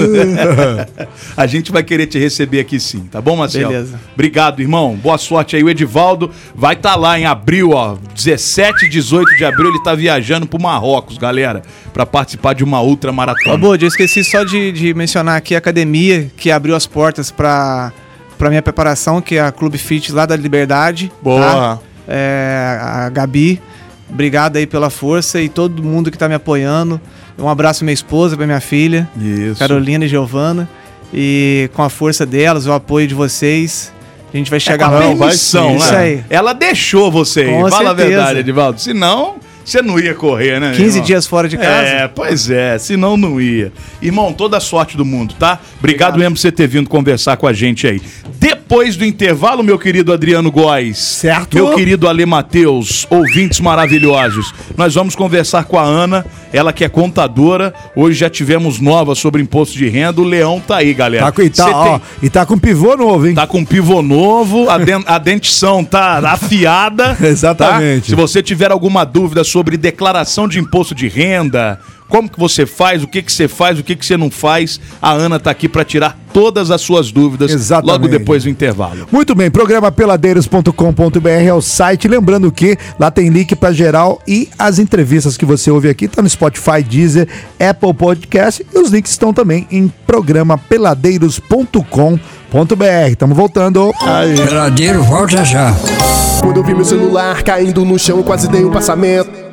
a gente vai querer te receber aqui sim, tá bom, Marcelo? Beleza. Obrigado, irmão. Boa sorte aí. O Edivaldo vai estar lá em abril, ó, 17 e 18 de abril, ele tá viajando pro Marrocos, galera, pra participar de uma ultra Ó, maratona. Bode, eu esqueci só de, de mencionar aqui a academia que abriu as portas para para minha preparação, que é a Clube Fit lá da Liberdade. Boa. tá? É, a Gabi, obrigado aí pela força e todo mundo que tá me apoiando. Um abraço minha esposa, pra minha filha, Isso. Carolina e Giovana. E com a força delas, o apoio de vocês, a gente vai É chegar com a lá. permissão, né? Isso aí. Ela deixou você ir. Fala a verdade, Edivaldo. Senão, você não ia correr, né? 15 irmão? dias fora de casa. É, pois é, senão não ia. Irmão, toda a sorte do mundo, tá? Obrigado, Obrigado. mesmo por você ter vindo conversar com a gente aí. Depois do intervalo, meu querido Adriano Góes. Certo. Meu querido Ale Matheus, ouvintes maravilhosos. Nós vamos conversar com a Ana, ela que é contadora. Hoje já tivemos novas sobre imposto de renda. O Leão tá aí, galera. Tá com, e, tá, Cê ó, tem- e tá com pivô novo, hein? Tá com pivô novo, a, den- a dentição tá afiada. Exatamente. tá? Se você tiver alguma dúvida sobre declaração de imposto de renda, como que você faz, o que que você faz, o que que você não faz, a Ana tá aqui para tirar todas as suas dúvidas Exatamente. logo depois do intervalo. Muito bem, programa peladeiros.com.br é o site. Lembrando que lá tem link para geral e as entrevistas que você ouve aqui tá no Spotify, Deezer, Apple Podcast e os links estão também em programa peladeiros.com.br. Tamo voltando. Peladeiro volta já. Quando eu vi meu celular caindo no chão, quase dei um passamento.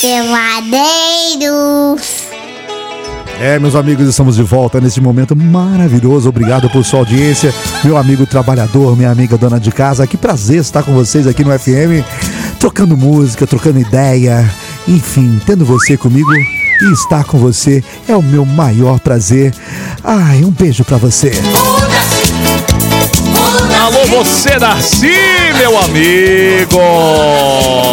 Peladeiros. É, meus amigos, estamos de volta nesse momento maravilhoso. Obrigado por sua audiência, meu amigo trabalhador, minha amiga dona de casa. Que prazer estar com vocês aqui no FM, trocando música, trocando ideia, enfim, tendo você comigo e estar com você é o meu maior prazer. Ai, um beijo pra você. Alô, você, Darcy, meu amigo!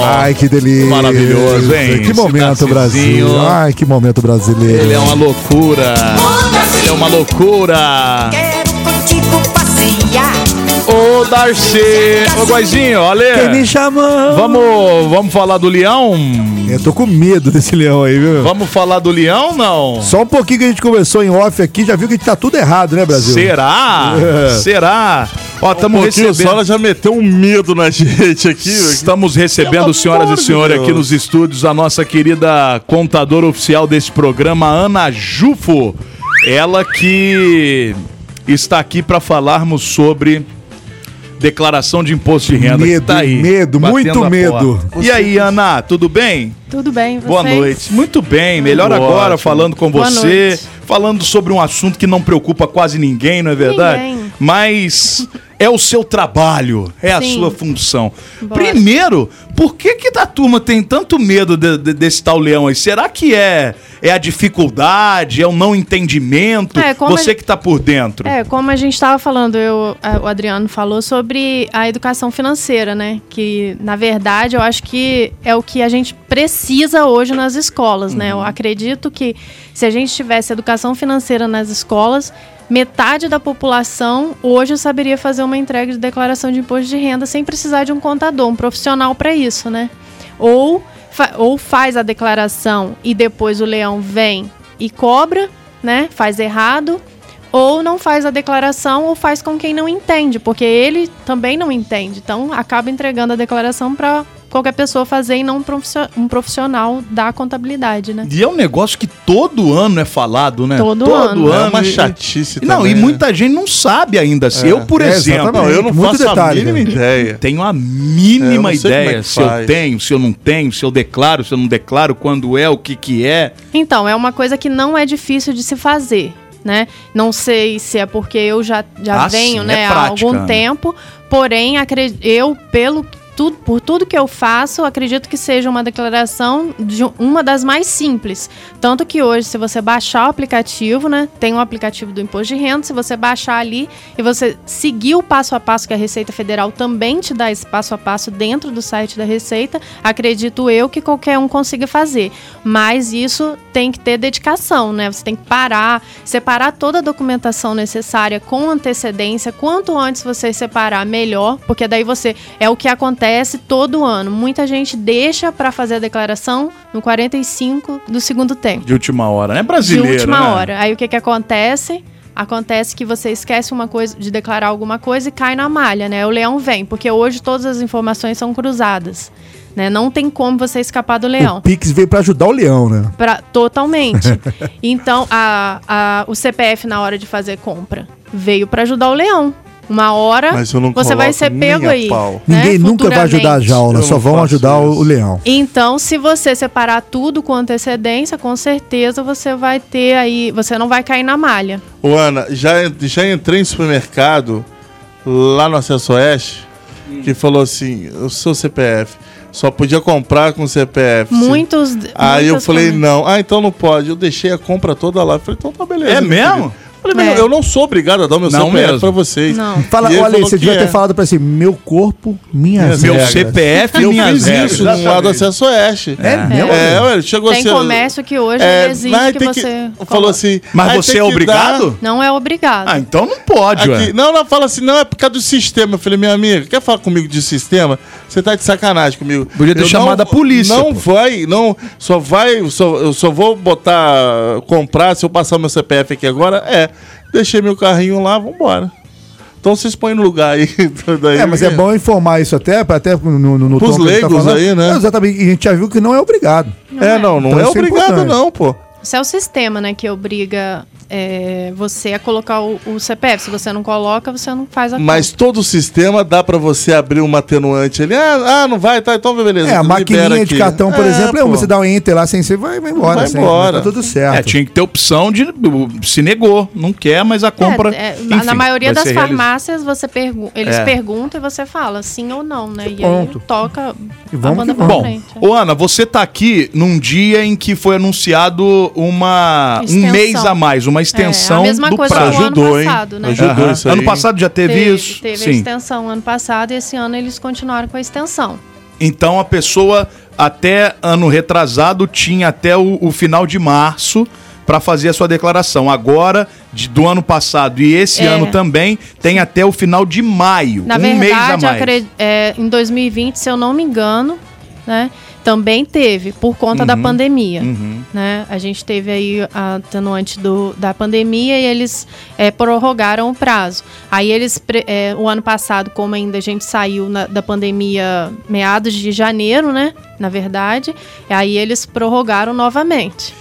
Ai, que delícia. Maravilhoso, hein? Que momento, Brasil. Ai, que momento brasileiro. Ele é uma loucura. Ele é uma loucura. Quero contigo passear. Ô, Darcy. Ô, Goizinho, olha. Quem me chamou? Vamos, vamos falar do leão? Eu tô com medo desse leão aí, viu? Vamos falar do leão, não? Só um pouquinho que a gente conversou em off aqui, já viu que tá tudo errado, né, Brasil? Será? É. Será? Ó, Um estamos pouquinho recebendo. só, ela já meteu um medo na gente aqui. Estamos recebendo, Pelo senhoras e senhores, Deus. aqui nos estúdios, a nossa querida contadora oficial desse programa, Ana Jufo. Ela que está aqui para falarmos sobre declaração de imposto de renda. Medo, tá aí, medo, muito medo. E aí, Ana, tudo bem? Tudo bem, vocês? Boa noite. Muito bem, melhor Ótimo. agora falando com Boa você, noite. falando sobre um assunto que não preocupa quase ninguém, não é verdade? Ninguém. Mas é o seu trabalho, é a Sim. sua função. Bora. Primeiro, por que que a turma tem tanto medo de- de- desse tal leão aí? Será que é é a dificuldade, é o não entendimento? É, você a- que tá por dentro. É, como a gente estava falando, eu, a- o Adriano falou sobre a educação financeira, né? Que, na verdade, eu acho que é o que a gente precisa hoje nas escolas, né? Eu acredito que se a gente tivesse educação financeira nas escolas, metade da população hoje saberia fazer uma entrega de declaração de imposto de renda sem precisar de um contador, um profissional para isso, né? Ou, fa- ou faz a declaração e depois o leão vem e cobra, né? Faz errado. Ou não faz a declaração ou faz com quem não entende, porque ele também não entende. Então acaba entregando a declaração para qualquer pessoa fazer e não um profissio- um profissional da contabilidade, né? E é um negócio que todo ano é falado, né? Todo ano. É uma e- chatice Não, também, e né? muita gente não sabe ainda. assim. Eu, por É, exemplo. Não, eu não Muito faço detalhe, a mínima né? ideia. tenho a É, mínima não como é ideia se eu tenho, se eu não tenho, se eu declaro, se eu não declaro, quando é, o que que é. Então, é uma coisa que não é difícil de se fazer, né? Não sei se é porque eu já, já Ah, venho, sim, né, é há prática, algum né? tempo, porém, eu, pelo tudo, por tudo que eu faço, acredito que seja uma declaração de um- uma das mais simples. Tanto que hoje, se você baixar o aplicativo, né? Tem um aplicativo do Imposto de Renda, se você baixar ali e você seguir o passo a passo que a Receita Federal também te dá esse passo a passo dentro do site da Receita, acredito eu que qualquer um consiga fazer. Mas isso tem que ter dedicação, né? Você tem que parar, separar toda a documentação necessária com antecedência. Quanto antes você separar, melhor, porque daí você é o que acontece todo ano. Muita gente deixa para fazer a declaração no 45 do segundo tempo. De última hora, né? Brasileiro, de última né? hora. Aí o que que acontece? Acontece que você esquece uma coisa de declarar alguma coisa e cai na malha, né? O leão vem, porque hoje todas as informações são cruzadas, né? Não tem como você escapar do leão. O Pix veio pra ajudar o leão, né? Pra, totalmente. então, a, a- o CPF na hora de fazer compra veio para ajudar o leão. Uma hora Mas eu não você vai ser pego aí. pau. né, Ninguém nunca vai ajudar a jaula, Eu só vão ajudar o, isso. o leão. Então, se você separar tudo com antecedência, com certeza você vai ter aí, você não vai cair na malha. Ô, Ana, já, já entrei em supermercado lá no Acesso Oeste que falou assim: o seu CPF só podia comprar com CPF. Muitos. Aí eu falei, não. Ah, então não pode. Eu deixei a compra toda lá. Eu falei, então tá beleza. É mesmo? querido. Eu falei, É. eu não sou obrigado a dar o meu Não CPF mesmo. pra vocês. Não. Fala, ele olha você que devia ter é. falado pra assim, meu corpo, minhas Meu regras. CPF E eu minhas fiz regras. isso no lado do Acesso Oeste. É mesmo? É, ué, chegou Tem assim. comércio que hoje é, exige mas que tem você. Falou assim. Mas "Aí você é que obrigado? dar Não é obrigado. Ah, então não pode, ué. Aqui, não, não, fala assim, não, é por causa do sistema. Eu falei, minha amiga, quer falar comigo de sistema? Você tá de sacanagem comigo. Podia ter Eu chamado não- a polícia, Não pô. vai, não, só vai, só, eu só vou botar, comprar, se eu passar meu CPF aqui agora, é, deixei meu carrinho lá, vambora. Então vocês põem no lugar aí. daí, É, mas é bom informar isso até, pra até no, no, no Pros tom que a gente leigos aí, né? É, exatamente, e a gente já viu que não é obrigado. É, não, não Então é é obrigado importante. não, pô. Isso é o sistema, né, que obriga é, você a colocar o, o CPF. Se você não coloca, você não faz a Mas todo o sistema dá pra você abrir uma atenuante ali. Ah, ah, não vai, tá, então beleza. É, a maquininha de cartão, por É, exemplo, é você dá um enter lá sem ser, vai, vai embora. Vai sem- embora. Tá tudo certo. É, tinha que ter opção de. Se negou, não quer, mas a compra. É, é, enfim, na maioria das farmácias, você pergu eles É. perguntam e você fala sim ou não, né? E Ponto. aí toca E a vamos banda que pra. Bom, frente. ô Ana, você tá aqui num dia em que foi anunciado uma, um mês a mais, uma extensão É, a mesma do coisa prazo. do ano Ajudou, hein? passado, né? Ajudou Aham. isso aí. Ano passado já teve, isso? Teve a Sim. extensão ano passado e esse ano eles continuaram com a extensão. Então a pessoa até ano retrasado tinha até o, o final de março para fazer a sua declaração. Agora, de- do ano passado e esse É. ano também, tem até o final de maio. Na um mês a verdade, mais. acre- é, em 2020, se eu não me engano, né, também teve, por conta da pandemia. Uhum. Né? A gente teve aí a atenuante do, da pandemia e eles é, prorrogaram o prazo. Aí eles, é, o ano passado, como ainda a gente saiu na- da pandemia meados de janeiro, né? Na verdade, aí eles prorrogaram novamente.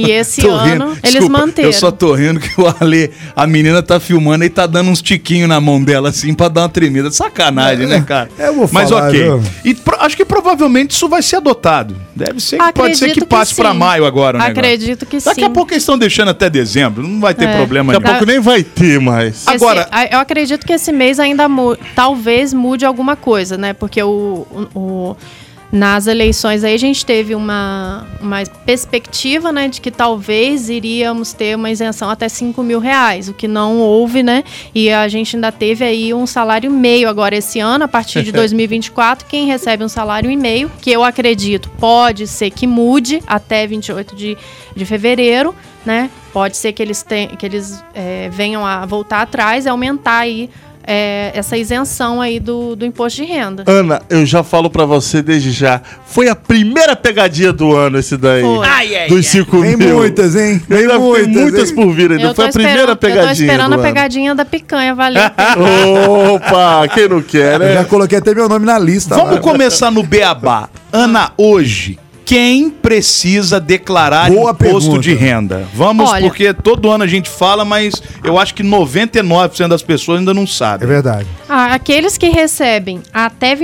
E esse ano rindo. eles Desculpa, manteram. Eu só tô rindo que o Ale, a menina tá filmando e tá dando uns tiquinhos na mão dela assim pra dar uma tremida. Sacanagem, né, cara? eu vou Mas falar, ok. viu? E pro- acho que provavelmente isso vai ser adotado. Deve ser, pode ser que Acredito passe pra sim. maio agora, né? Acredito que Daqui sim. a pouco eles estão deixando até dezembro, não vai ter É. problema Daqui a pouco nem vai ter mais. Esse- Agora- eu acredito que esse mês ainda mu- talvez mude alguma coisa, né? Porque o, o- o- nas eleições aí a gente teve uma, uma perspectiva, né, de que talvez iríamos ter uma isenção até 5 mil reais, o que não houve, né? E a gente ainda teve aí um salário e meio agora esse ano, a partir de 2024, quem recebe um salário e meio, que eu acredito pode ser que mude até 28 de, de fevereiro, né? Pode ser que eles, ten, que eles é, venham a voltar atrás e aumentar aí é, essa isenção aí do, do imposto de renda. Ana, eu já falo pra você desde já. Foi a primeira pegadinha do ano esse daí. Foi. Dos 5 Tem mil. muitas, hein? Tem Ainda tem muitas, muitas hein? por vir ainda. Eu Foi a primeira pegadinha Eu tô esperando do a pegadinha da picanha, valeu. Opa, quem não quer, Eu já né? coloquei até meu nome na lista. Vamos lá. começar no Beabá. Ana, hoje, quem precisa declarar Boa imposto pergunta. de renda? Vamos, Olha- porque todo ano a gente fala, mas eu acho que 99% das pessoas ainda não É sabem. verdade. Ah, aqueles que recebem até R$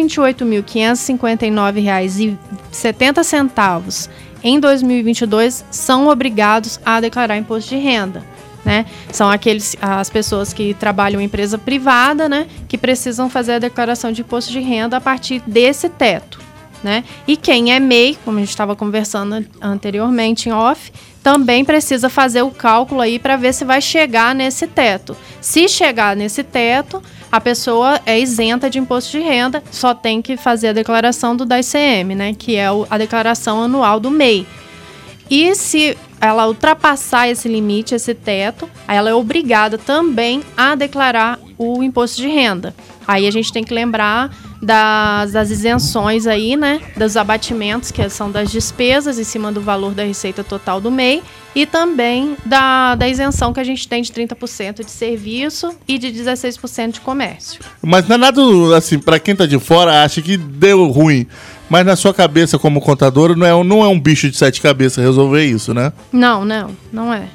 28.559,70 em 2022 são obrigados a declarar imposto de renda. Né? São aqueles as pessoas que trabalham em empresa privada, né, que precisam fazer a declaração de imposto de renda a partir desse teto, né? E quem é MEI, como a gente estava conversando anteriormente em off, também precisa fazer o cálculo aí para ver se vai chegar nesse teto. Se chegar nesse teto, a pessoa é isenta de imposto de renda, só tem que fazer a declaração do DICM, né, que é a declaração anual do MEI. E se ela ultrapassar esse limite, esse teto, ela é obrigada também a declarar o imposto de renda. Aí a gente tem que lembrar das, das isenções aí, né? Dos abatimentos, que são das despesas em cima do valor da receita total do MEI, e também da, da isenção que a gente tem de 30% de serviço e de 16% de comércio. Mas não é nada assim, pra quem tá de fora, acha que deu ruim. Mas na sua cabeça, como contadora, não é, não é um bicho de sete cabeças resolver isso, né? Não, não, não é.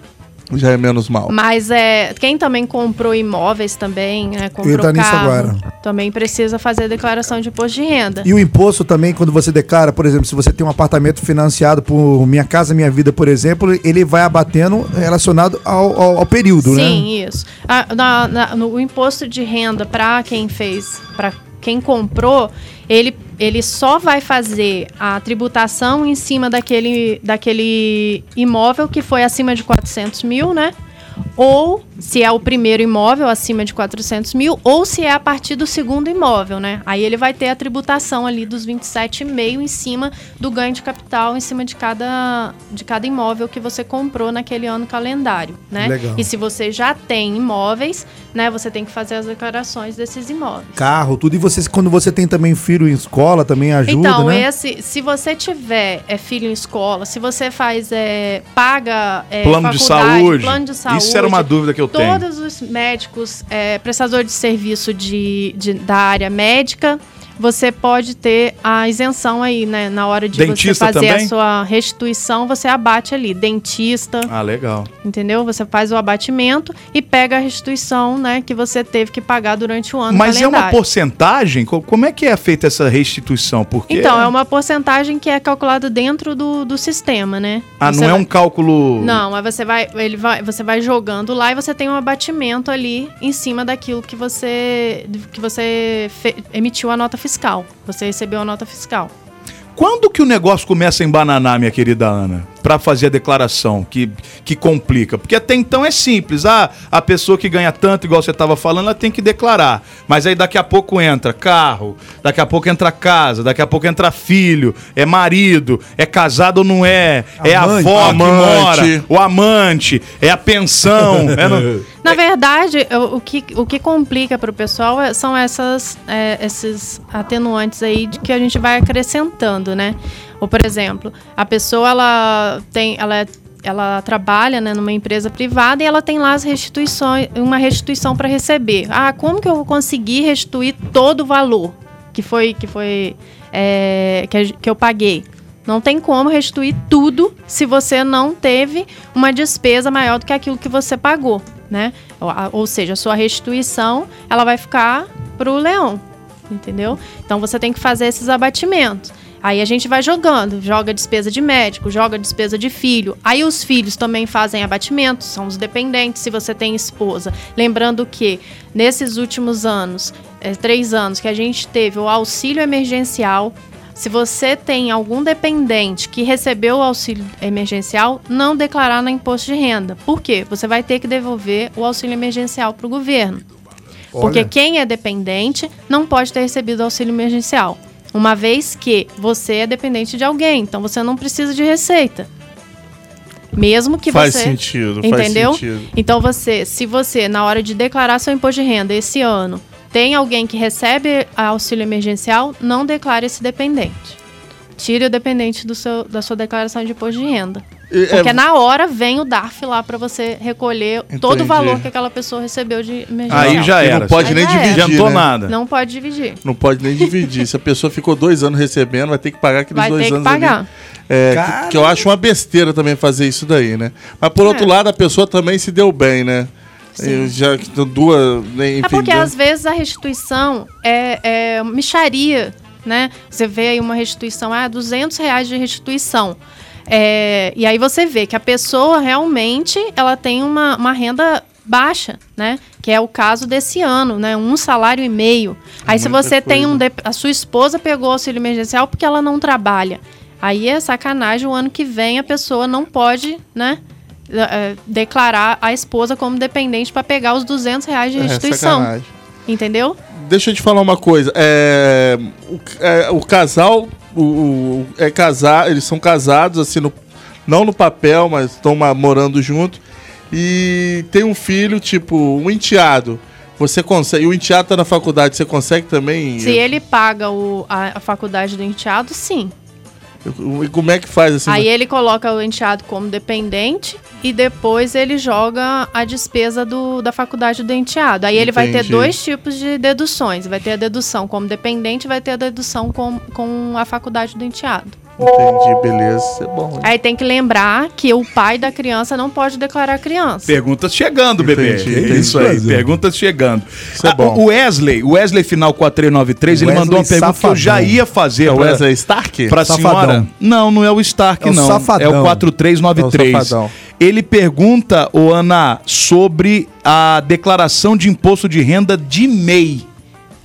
Já é menos mal. Mas é, quem também comprou imóveis também, né, comprou carro, agora. também precisa fazer a declaração de imposto de renda. E o imposto também, quando você declara, por exemplo, se você tem um apartamento financiado por Minha Casa Minha Vida, por exemplo, ele vai abatendo relacionado ao, ao- ao período, né? Sim, isso. Ah, na- na- no, o imposto de renda para quem fez, para quem comprou, ele, ele só vai fazer a tributação em cima daquele, daquele imóvel que foi acima de 400 mil, né? Ou se é o primeiro imóvel acima de 400 mil, ou se é a partir do segundo imóvel, né? Aí ele vai ter a tributação ali dos 27,5 em cima do ganho de capital em cima de cada, de cada imóvel que você comprou naquele ano calendário, né? Legal. E se você já tem imóveis, né, você tem que fazer as declarações desses imóveis. Carro, tudo. E você, quando você tem também filho em escola, também ajuda, então, né? esse, se você tiver é, filho em escola, se você faz, é, paga é, Plano de faculdade, saúde. plano de saúde, Isso era uma dúvida que eu tenho. todos os médicos, é, prestador de serviço de, de- da área médica, você pode ter a isenção aí, né? Na hora de Dentista você fazer também? a sua restituição, você abate ali. Dentista, Ah, legal. entendeu? Você faz o abatimento e pega a restituição, né? Que você teve que pagar durante o ano Mas é uma calendário. porcentagem? Co- Como é que é feita essa restituição? Porque Então, é uma porcentagem que é calculada dentro do, do sistema, né? Ah, Você não é vai- um cálculo. Não, mas você vai, ele vai, você vai jogando lá e você tem um abatimento ali em cima daquilo que você, que você fe- emitiu a nota fiscal. Você recebeu a nota fiscal. Quando que o negócio começa a embananar, minha querida Ana? Para fazer a declaração que, que complica? Porque até então é simples. Ah, a pessoa que ganha tanto, igual você estava falando, ela tem que declarar. Mas aí daqui a pouco entra carro, daqui a pouco entra casa, daqui a pouco entra filho, é marido, é casado ou não é, é Amante. avó Amante. que mora, o amante, é a pensão. é no- Na verdade, o, o que, o que complica para o pessoal é- são essas, é, esses atenuantes aí de que a gente vai acrescentando, né? Ou, por exemplo, a pessoa ela tem, ela, é- ela trabalha né, numa empresa privada e ela tem lá as restituições, uma restituição para receber. Ah, como que eu vou conseguir restituir todo o valor que foi que foi é, que, que eu paguei? Não tem como restituir tudo se você não teve uma despesa maior do que aquilo que você pagou, né? Ou, ou seja, a sua restituição ela vai ficar para o leão, entendeu? Então você tem que fazer esses abatimentos. Aí a gente vai jogando, joga despesa de médico, joga despesa de filho. Aí os filhos também fazem abatimentos, são os dependentes, se você tem esposa. Lembrando que nesses últimos anos, eh, três anos, que a gente teve o auxílio emergencial, se você tem algum dependente que recebeu o auxílio emergencial, não declarar no imposto de renda. Por quê? Você vai ter que devolver o auxílio emergencial para o governo. Porque Olha. quem é dependente não pode ter recebido auxílio emergencial. Uma vez que você é dependente de alguém, então você não precisa de receita. Mesmo que Faz você. sentido, faz Entendeu? sentido. Então você, se você, na hora de declarar seu imposto de renda esse ano, tem alguém que recebe auxílio emergencial, não declare esse dependente. Tire o dependente do seu, da sua declaração de imposto de renda. E- Porque é- na hora vem o DARF lá para você recolher todo Entendi. o valor que aquela pessoa recebeu de emergencial. Aí já E era. não pode Aí nem era. dividir, adiantou né? nada. Não pode dividir. Não pode nem dividir. Se a pessoa ficou dois anos recebendo, vai ter que pagar aqueles Vai dois ter que anos pagar. ali. É, que, que eu acho uma besteira também fazer isso daí, né? Mas por outro É. lado, a pessoa também se deu bem, né? Eu já que duas, né, enfim, É porque às vezes a restituição é, é micharia, né? Você vê aí uma restituição, ah, 200 reais de restituição. É, e aí você vê que a pessoa realmente ela tem uma, uma renda baixa, né? Que é o caso desse ano, né? Um salário e meio. Aí se Muita você tem coisa. um... dep- A sua esposa pegou auxílio emergencial porque ela não trabalha. Aí é sacanagem, o ano que vem a pessoa não pode, né? eh, declarar a esposa como dependente para pegar os 200 reais de É, restituição. sacanagem. Entendeu? Deixa eu te falar uma coisa. É, o, é, o casal o, o- é casar, eles são casados assim no, não no papel, mas estão morando junto e tem um filho tipo um enteado. Você consegue, e o enteado tá na faculdade, você consegue também? Se ele paga o, a, a faculdade do enteado, sim. E como é que faz assim? Aí ele coloca o enteado como dependente e depois ele joga a despesa do, da faculdade do enteado. Aí ele vai ter Entendi. dois tipos de deduções. Vai ter a dedução como dependente e vai ter a dedução com, com a faculdade do enteado. Entendi, beleza. Isso é bom. hein? Aí tem que lembrar que o pai da criança não pode declarar a criança. Perguntas chegando, bebê. Entendi, É entendi. isso aí, perguntas chegando. Isso é Ah, bom. o Wesley, o Wesley final 4393, ele Wesley mandou uma pergunta que eu já Safadão. ia fazer É o Wesley Stark? pra Safadão. senhora. Não, não é o Stark, É o não. Safadão. É o 4393. É o Safadão. ele pergunta, ô Ana, sobre a declaração de imposto de renda de MEI.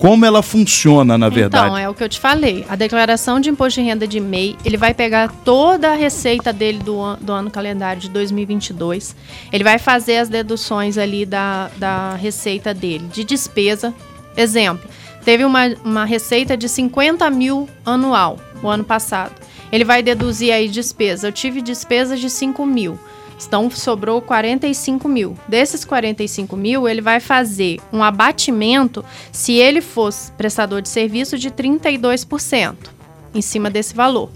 Como ela funciona, na verdade. Então, é o que eu te falei. A declaração de imposto de renda de MEI, ele vai pegar toda a receita dele do, an- do ano calendário de 2022. Ele vai fazer as deduções ali da, da receita dele, de despesa. Exemplo, teve uma, uma receita de 50 mil anual, o ano passado. Ele vai deduzir aí despesa. Eu tive despesas de 5 mil. Então sobrou 45 mil. Desses 45 mil, ele vai fazer um abatimento se ele fosse prestador de serviço de 32% em cima desse valor.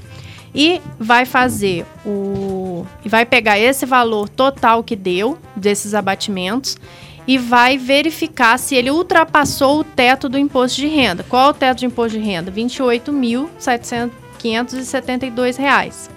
E vai fazer o. Vai pegar esse valor total que deu desses abatimentos e vai verificar se ele ultrapassou o teto do imposto de renda. Qual é o teto de imposto de renda? 28.572 reais.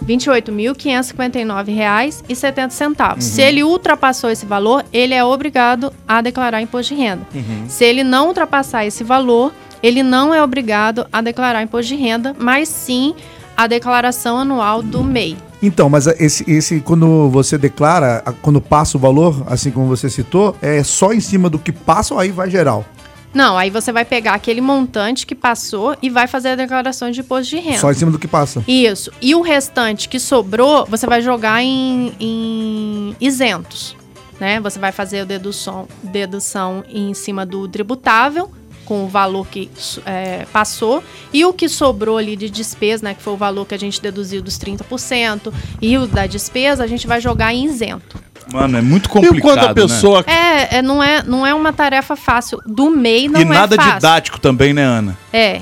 R$ 28.559,70. Se ele ultrapassou esse valor, ele é obrigado a declarar imposto de renda. Se ele não ultrapassar esse valor, ele não é obrigado a declarar imposto de renda, mas sim a declaração anual do MEI. Então, mas esse, esse quando você declara, quando passa o valor, assim como você citou, é só em cima do que passa ou aí vai geral? Não, aí você vai pegar aquele montante que passou e vai fazer a declaração de imposto de renda. Só em cima do que passa. Isso. E o restante que sobrou, você vai jogar em, em isentos. Né? Você vai fazer a dedução, dedução em cima do tributável, com o valor que é, passou, e o que sobrou ali de despesa, né? Que foi o valor que a gente deduziu dos 30%, e o da despesa, a gente vai jogar em isento. Mano, é muito complicado. E quando a né? pessoa. É, é, não, é, não é uma tarefa fácil. Do MEI não E é nada fácil. didático também, né, Ana? É.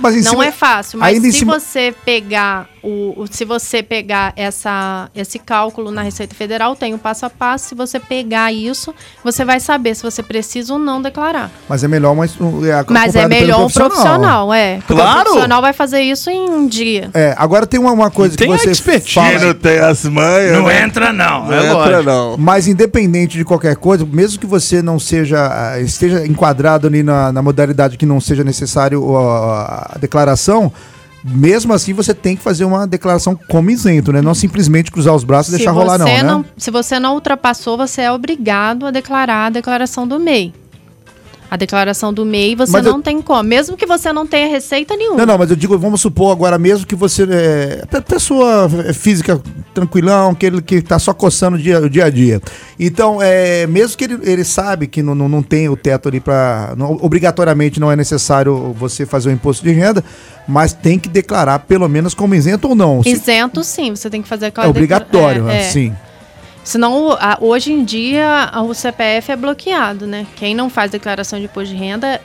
Mas em não cima- é fácil, mas se cima- você pegar o, o- se você pegar essa, esse cálculo na Receita Federal, tem o passo a passo. Se você pegar isso, você vai saber se você precisa ou não declarar. Mas é melhor mas, é, Mas é acompanhado pelo melhor um profissional, é. Porque Claro! O profissional vai fazer isso em um dia. É, agora tem uma, uma coisa Tem que você expertise. fala. Não tem as manhas. Não né? entra, não. Não é entra, lógico. não. Mas independente de qualquer coisa, mesmo que você não seja esteja enquadrado ali na, na modalidade que não seja necessário ó, a declaração, mesmo assim você tem que fazer uma declaração como isento, né? Não simplesmente cruzar os braços e deixar rolar não, você né? se você não ultrapassou, você é obrigado a declarar a declaração do MEI. A declaração do MEI você Mas eu- não tem como. Mesmo que você não tenha receita nenhuma. Não, não, mas eu digo, vamos supor agora mesmo que você é pe- pessoa física tranquilão, aquele que tá só coçando o dia, o dia a dia. Então, é, mesmo que ele, ele sabe que não, não, não tem o teto ali para obrigatoriamente não é necessário você fazer o imposto de renda, mas tem que declarar pelo menos como isento ou não. Se- Isento, sim, você tem que fazer aquela é obrigatório, declara- né? Sim. Senão, hoje em dia, o CPF é bloqueado, né? Quem não faz declaração de imposto de renda,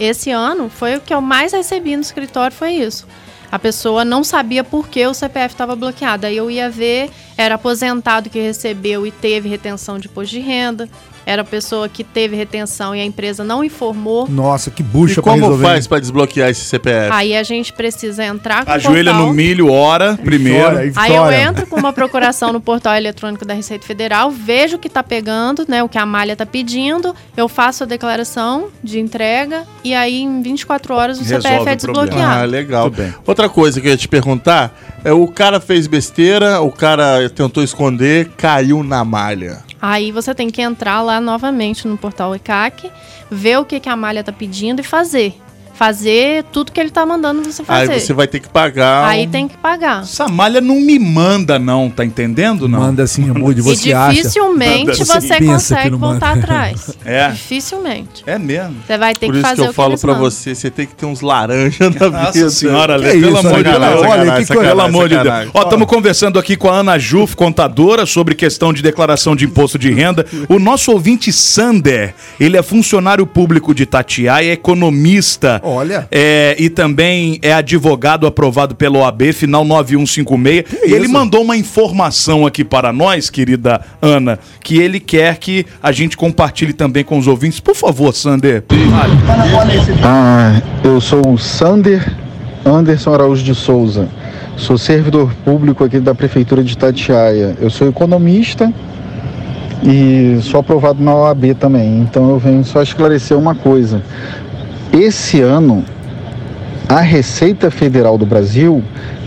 esse ano, foi o que eu mais recebi no escritório, foi isso. A pessoa não sabia por que o CPF estava bloqueado. Aí eu ia ver, era aposentado que recebeu e teve retenção de imposto de renda. Era a pessoa que teve retenção e a empresa não informou. Nossa, que E bucha pra como resolver. faz pra desbloquear esse CPF? Aí a gente precisa entrar com o Ajoelha portal. no milho, ora, primeiro. Chora, Aí eu entro com uma procuração no portal eletrônico da Receita Federal, vejo o que tá pegando, né, o que a malha tá pedindo, eu faço a declaração de entrega e aí em 24 horas o Resolve CPF é desbloqueado. Ah, legal. Bem. Outra coisa que eu ia te perguntar é o cara fez besteira, o cara tentou esconder, caiu na malha. Aí você tem que entrar lá novamente no portal ECAC, ver o que, que a malha tá pedindo e fazer. Fazer tudo que ele tá mandando você fazer. Aí você vai ter que pagar. Aí um- tem que pagar. Essa malha não me manda, não, tá entendendo? Não. Manda assim, Mude, E você acha. dificilmente Manda você assim, pensa consegue voltar atrás. É. Dificilmente. É mesmo. Você vai ter Por que isso fazer que eu o que falo eles pra mandam. você, você tem que ter uns laranjas na vida. Nossa senhora, Que pelo isso, amor de Deus. Olha, que coisa, pelo amor de Deus. Ó, estamos conversando aqui com a Ana Juf, contadora, sobre questão de declaração de imposto de renda. O nosso ouvinte Sander, ele é funcionário público de Itatiaia, é economista. Olha. É, e também é advogado aprovado pela OAB, final 9156. E ele isso? mandou uma informação aqui para nós, querida Ana, que ele quer que a gente compartilhe também com os ouvintes. Por favor, Sander. Ah, eu sou o Sander Anderson Araújo de Souza. Sou servidor público aqui da Prefeitura de Itatiaia. Eu sou economista e sou aprovado na OAB também. Então eu venho só esclarecer uma coisa. Esse ano, a Receita Federal do Brasil,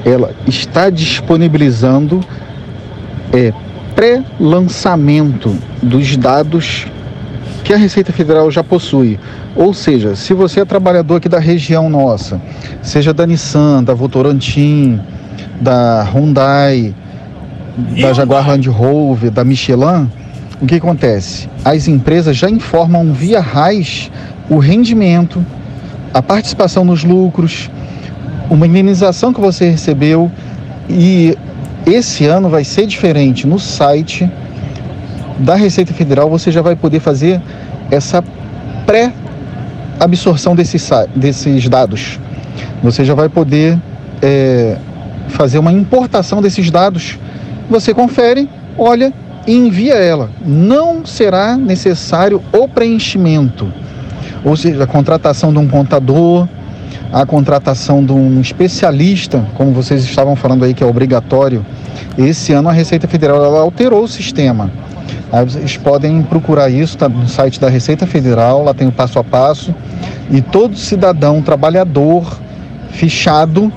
ela está disponibilizando é, pré-lançamento dos dados que a Receita Federal já possui. Ou seja, se você é trabalhador aqui da região nossa, seja da Nissan, da Votorantim, da Hyundai, da Jaguar Land Rover, da Michelin, o que acontece? As empresas já informam via RAIS o rendimento, a participação nos lucros, uma indenização que você recebeu e esse ano vai ser diferente no site da Receita Federal, você já vai poder fazer essa pré-absorção desses, desses dados. Você já vai poder é, fazer uma importação desses dados. Você confere, olha e envia ela. Não será necessário o preenchimento, ou seja, a contratação de um contador, a contratação de um especialista, como vocês estavam falando aí que é obrigatório. Esse ano a Receita Federal ela alterou o sistema. Vocês podem procurar isso tá no site da Receita Federal, lá tem o passo a passo. E todo cidadão trabalhador fichado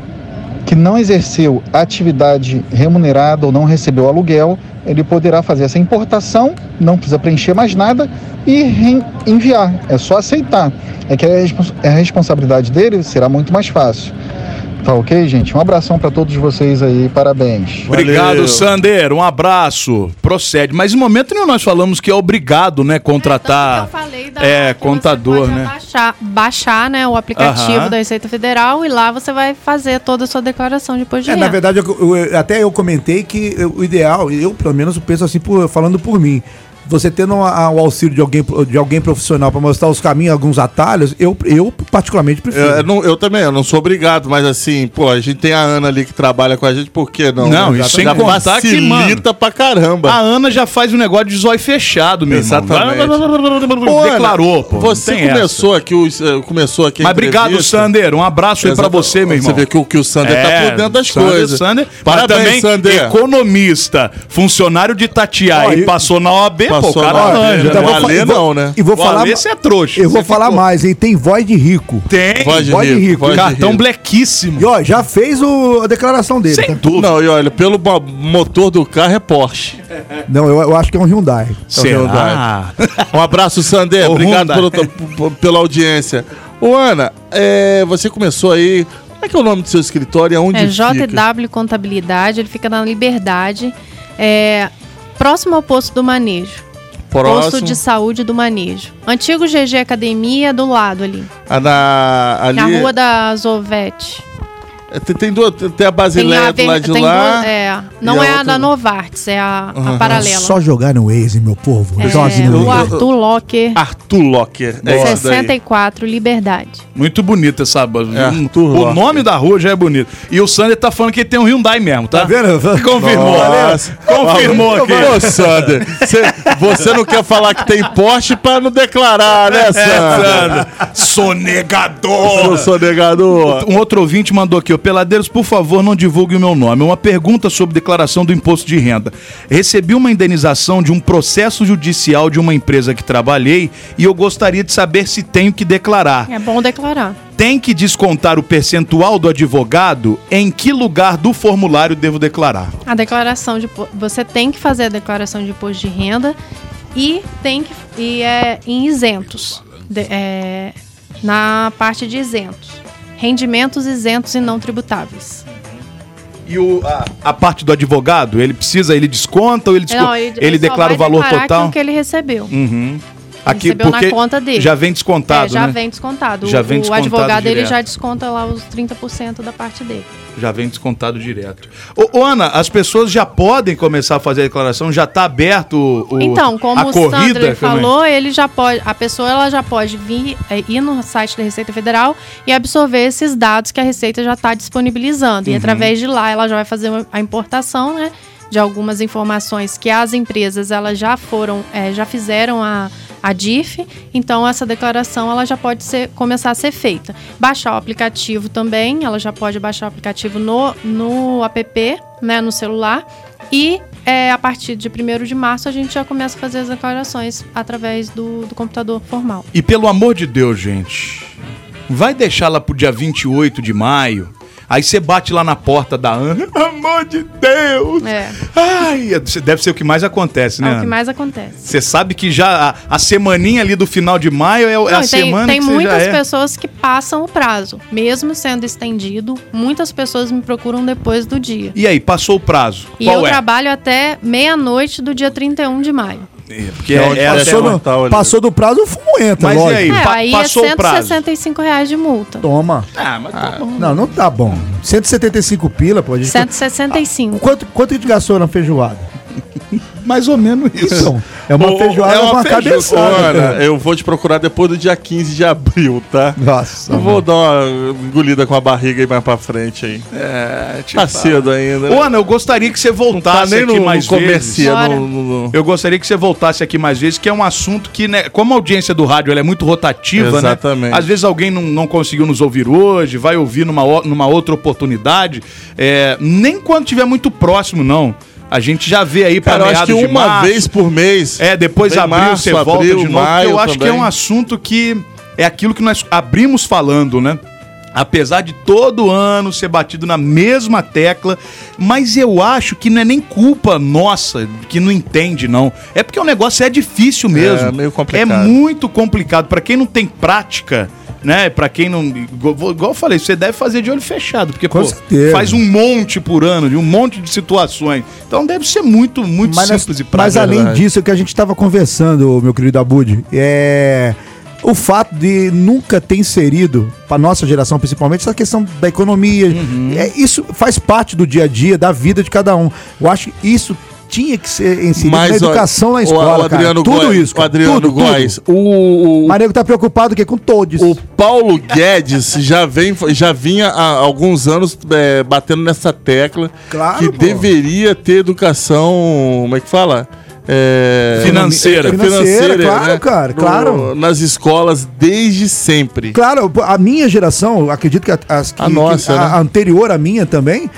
que não exerceu atividade remunerada ou não recebeu aluguel, ele poderá fazer essa importação, não precisa preencher mais nada e enviar. É só aceitar. É que a responsabilidade dele será muito mais fácil. Tá ok, gente? Um abração para todos vocês aí, parabéns. Obrigado, Valeu. Sander. Um abraço. Procede. Mas em momento nenhum nós falamos que é obrigado, né, contratar. Que eu falei da- é, contador, você pode né? Baixar, baixar né, o aplicativo Aham. da Receita Federal e lá você vai fazer toda a sua declaração de imposto de É, na verdade, eu- eu- até eu comentei que eu- o ideal, eu pelo menos penso assim, por- falando por mim, você tendo uma- o auxílio de alguém, de alguém profissional para mostrar os caminhos, alguns atalhos, eu, eu particularmente prefiro. Eu, eu não- eu também, eu não sou obrigado, mas assim, pô, a gente tem a Ana ali que trabalha com a gente, por que não? Não, Já e sem contar que, facilita pra caramba. A Ana já faz um negócio de zóio fechado, meu Exatamente. irmão. Ô, Ana, Declarou, pô. Você Tem essa. começou aqui, o- eh, começou aqui a Mas obrigado. Sander. Um abraço aí pra você, meu irmão. Você vê que o, que o Sander tá por dentro das Sander, coisas. Sander, Parabéns, Sander. economista, funcionário de e e- passou na OAB, pô, o cara na arranja. né? né? Então, O Alê e vou- não, né? E vou O falar, Alê, você é trouxa. eu vou Você falar ficou- mais, hein? Tem voz de rico. Tem. Voz de Voz de rico, rico. voz Cartão rico. blequíssimo. E ó, já fez o- a declaração dele. Sem tá? dúvida. Não, e olha, pelo mo- motor do carro é Porsche. Não, eu, eu acho que é um Hyundai. Será? Um abraço, Sander. Obrigado pelo- pela audiência. Ô, Ana, é, você começou aí. Como é que é o nome do seu escritório? e Aonde É fica? JW Contabilidade, ele fica na Liberdade, é, próximo ao posto do manejo. Posto Próximo. de saúde do manejo. Antigo GG Academia do lado ali. Ah, na, ali, Na rua da Zovete. É, Tem, tem, duas, tem a Basileia do ver- lado de tem lá. duas- é, não a é a da Novartis, é a, a Uhum. paralela. Só jogar no Waze, meu povo. É, no o. Arthur Locker, Arthur Locker. É isso daí. 64, Liberdade. Muito bonita essa. É, um- Arthur o Lopes. nome da rua já é bonito. E o Sander tá falando que ele tem um Hyundai mesmo, tá? Tá vendo? Confirmou. Nossa. Confirmou aqui. Ô, Sander, cê- você não quer falar que tem Porsche pra não declarar, né, Sander? Sander. Eu Sonegador. sou negador. Um outro ouvinte mandou aqui, ó, Peladeiros, por favor, não divulgue o meu nome. Uma pergunta sobre declaração do imposto de renda. Recebi uma indenização de um processo judicial de uma empresa que trabalhei e eu gostaria de saber se tenho que declarar. É bom declarar. Tem que descontar o percentual do advogado? Em que lugar do formulário devo declarar? A declaração de você tem que fazer a declaração de imposto de renda e tem que e é em isentos, De- é, na parte de isentos, rendimentos isentos e não tributáveis. E o, a, a parte do advogado, ele precisa, ele desconta ou ele, desco- Não, ele, só declara vai o valor total? que ele recebeu. Uhum. Aqui, recebeu na conta dele. já vem descontado, é, já né? vem descontado. Já O- vem o descontado advogado ele direto. já desconta lá os 30% da parte dele. Já vem descontado direto. Ô, ô, Ana, as pessoas já podem começar a fazer a declaração? Já está aberto o, o- Então, como o corrida? Sandro é? falou, ele já pode, a pessoa ela já pode vir é, ir no site da Receita Federal e absorver esses dados que a Receita já está disponibilizando. Uhum. E através de lá ela já vai fazer a importação, né? De algumas informações que as empresas elas já foram, é, já fizeram a, a DIF, então essa declaração ela já pode ser, começar a ser feita. Baixar o aplicativo também, ela já pode baixar o aplicativo no, no app, né, no celular. E é, a partir de 1 de março a gente já começa a fazer as declarações através do, do computador formal. E pelo amor de Deus, gente, vai deixar lá pro dia 28 de maio. Aí você bate lá na porta da Ana. Amor de Deus! É, Ai, deve ser o que mais acontece, né? é o que mais acontece. Você sabe que já a, a semaninha ali do final de maio é, é Não, a tem semana tem que você muitas é. pessoas que passam o prazo, mesmo sendo estendido. Muitas pessoas me procuram depois do dia. E aí, passou o prazo? E Qual eu é? trabalho até meia-noite do dia 31 de maio. É, Porque É é, é Passou, Natal ali. passou do prazo, o fumo entra, Mas e lógico. aí? É, pa- aí passou é o prazo. 165 reais de multa. Toma. Ah, mas tá bom. Não, não tá bom. 175 pila, pô. A gente 165. Quanto, quanto a gente gastou na feijoada? Mais ou menos isso. Então, é uma Ô, feijoada é com uma Ô, cabeçada. Eu vou te procurar depois do dia 15 de abril, tá? Nossa. Eu vou dar uma engolida com a barriga aí mais pra frente aí. É, Tá cedo ainda. né? Ô, Ana, eu gostaria que você Não tá voltasse nem aqui no, mais no vezes. no- no- no- Eu gostaria que você voltasse aqui mais vezes, que é um assunto que, né, como a audiência do rádio ela é muito rotativa, Exatamente. né? Às vezes alguém não, não conseguiu nos ouvir hoje, vai ouvir numa, o- numa outra oportunidade. É, nem quando tiver muito próximo, não. A gente já vê aí para eu acho que meados uma março. vez por mês. É, depois abril março, você volta abril, de novo, eu acho que é também. um assunto que é aquilo que nós abrimos falando, né? Apesar de todo ano ser batido na mesma tecla, mas eu acho que não é nem culpa nossa que não entende, não. É porque o negócio é difícil mesmo. É meio complicado. É muito complicado. Pra quem não tem prática, né? Pra quem não. Igual igual eu falei, você deve fazer de olho fechado, porque pô, faz um monte por ano, de um monte de situações. Então deve ser muito, muito Mas, simples e mas prático. além verdade. disso, é o que a gente estava conversando, meu querido Abud, é o fato de nunca ter inserido, para nossa geração principalmente, essa questão da economia. Uhum. É, isso faz parte do dia a dia, da vida de cada um. Eu acho que isso tinha que ser inserido na ó, educação na o- escola, o Adriano cara. Tudo isso, O cara. Adriano tudo, Góes, tudo. o, o, Mas nego tá preocupado que com todos. o Paulo Guedes já, vem, já vinha há alguns anos é, batendo nessa tecla Claro, que pô. deveria ter educação. Como é que fala? É, Financeira. Financeira, claro, cara, claro. Nas escolas desde sempre. Claro, a minha geração, acredito que a, as que- A nossa, que- a né? anterior à minha também,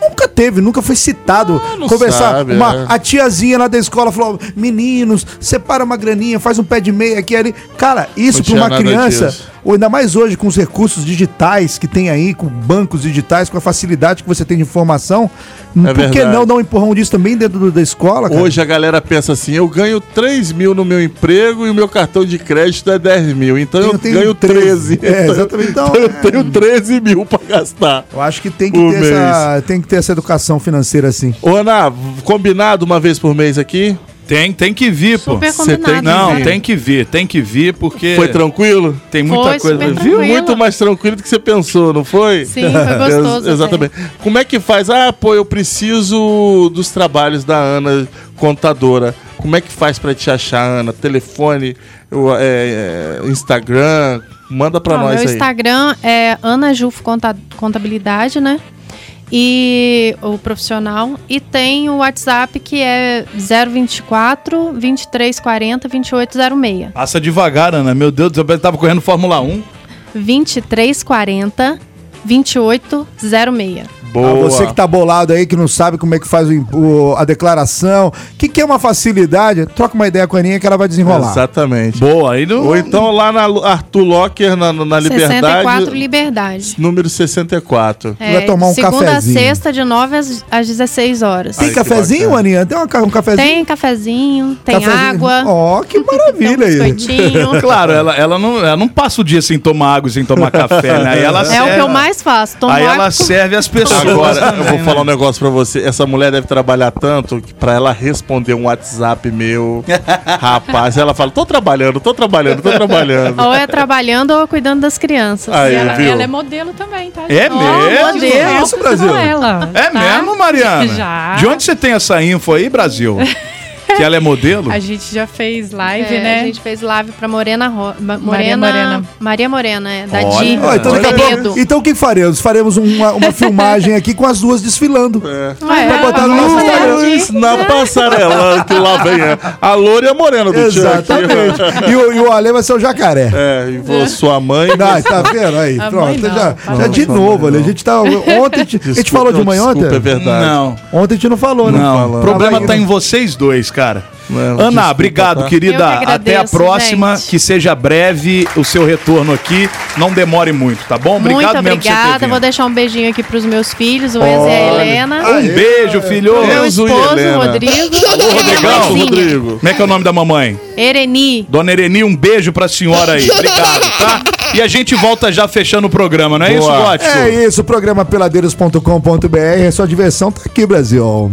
nunca teve, nunca foi citado. Ah, não conversar. sabe, uma, é. A tiazinha lá da escola falou: meninos, separa uma graninha, faz um pé de meia aqui ali. Cara, isso para uma criança, disso. Ou ainda mais hoje com os recursos digitais que tem aí, com bancos digitais, com a facilidade que você tem de informação, por que É não dar um empurrão disso também dentro do- da escola, cara? Hoje a galera pensa assim: eu ganho 3 mil no meu emprego e o meu cartão de crédito é 10 mil. Então eu, Eu tenho ganho 13. 13. É, exatamente. Então, eu é. tenho 13 mil pra gastar. Eu acho que tem que, ter essa, tem que ter essa educação financeira assim. Ô, Ana, combinado uma vez por mês aqui? Tem, tem que vir, pô. Super Você tem que Não, né? tem que vir, tem que vir, porque Foi tranquilo? tem muita Foi coisa. super Viu? tranquilo. Muito mais tranquilo do que você pensou, não foi? Sim, foi gostoso. Ex- Exatamente. Como é que faz? Ah, pô, eu preciso dos trabalhos da Ana, contadora. Como é que faz pra te achar, Ana? Telefone, o, é, é, Instagram? Manda pra Ó, nós meu aí. Instagram é Ana Jufo Conta- Contabilidade, né? E o profissional. E tem o WhatsApp que é 024 2340 2806. Passa devagar, Ana. Meu Deus do céu, eu tava correndo Fórmula 1. 2340 2806. Boa. Ah, você que tá bolado aí, que não sabe como é que faz o o- a declaração, que que é uma facilidade, troca uma ideia com a Aninha que ela vai desenrolar. Exatamente. Boa, aí não. Ou então lá na Arthur Locker, na, na 64 Liberdade, Liberdade. número 64. Vai tomar um segunda cafezinho. a sexta, de 9 às, às 16 horas. Tem Ai, que cafezinho. Aninha? Tem uma um cafezinho? Tem cafezinho, tem Cafezinho? água, Ó, que tem um maravilha aí. biscoitinho. Claro, ela, ela, não, ela não passa o dia sem tomar água e sem tomar café, né? Aí ela É serve, o que eu mais faço. Tomo Aí água ela com- serve as pessoas. Agora, eu vou falar um negócio pra você. Essa mulher deve trabalhar tanto que pra ela responder um WhatsApp meu, rapaz, ela fala: tô trabalhando, tô trabalhando, tô trabalhando. Ou é trabalhando ou cuidando das crianças. Aí, ela, viu? ela é modelo também, tá? É Ó, mesmo? modelo. Isso, Brasil? Ela. É tá? mesmo, Mariana? Já. De onde você tem essa info aí, Brasil? que ela é modelo? A gente já fez live, É, né? A gente fez live pra Morena Ro... Ma- Maria Morena. Morena. Maria Morena, é. Da Olha. Di. Ó, então, daqui então o que faremos? Faremos uma, uma filmagem aqui com as duas desfilando. É, Vai botar no nosso Instagram. Na passarela, que lá vem a, a loura e a morena do. Exatamente. E o, e o Ale vai ser o jacaré. É, e vou, sua mãe. Não, tá vendo aí? A Pronto, mãe não, já, já bom. de novo, Ale. A gente tá. Ontem a gente, a gente Desculpa, falou de não, manhã desculpa, ontem? é verdade. Não, Ontem a gente não falou, né? não. O problema tá em vocês dois, cara. Não, Ana, desculpa, obrigado, tá? querida. Que agradeço, Até a próxima. gente. Que seja breve o seu retorno aqui. Não demore muito, tá bom? Obrigado Muito mesmo por você ter obrigada. Vou deixar um beijinho aqui pros meus filhos, o Enzo e a Helena. Um beijo, filho. Meu e esposo, Helena. Rodrigo. Alô, Rodrigão. Rodrigo. Como é que é o nome da mamãe? Ereni. Dona Ereni, um beijo pra senhora aí. Obrigado, tá? E a gente volta já fechando o programa, não é isso, Boa. Gótico? É isso, o programa peladeiros.com.br. É sua diversão, tá aqui, Brasil.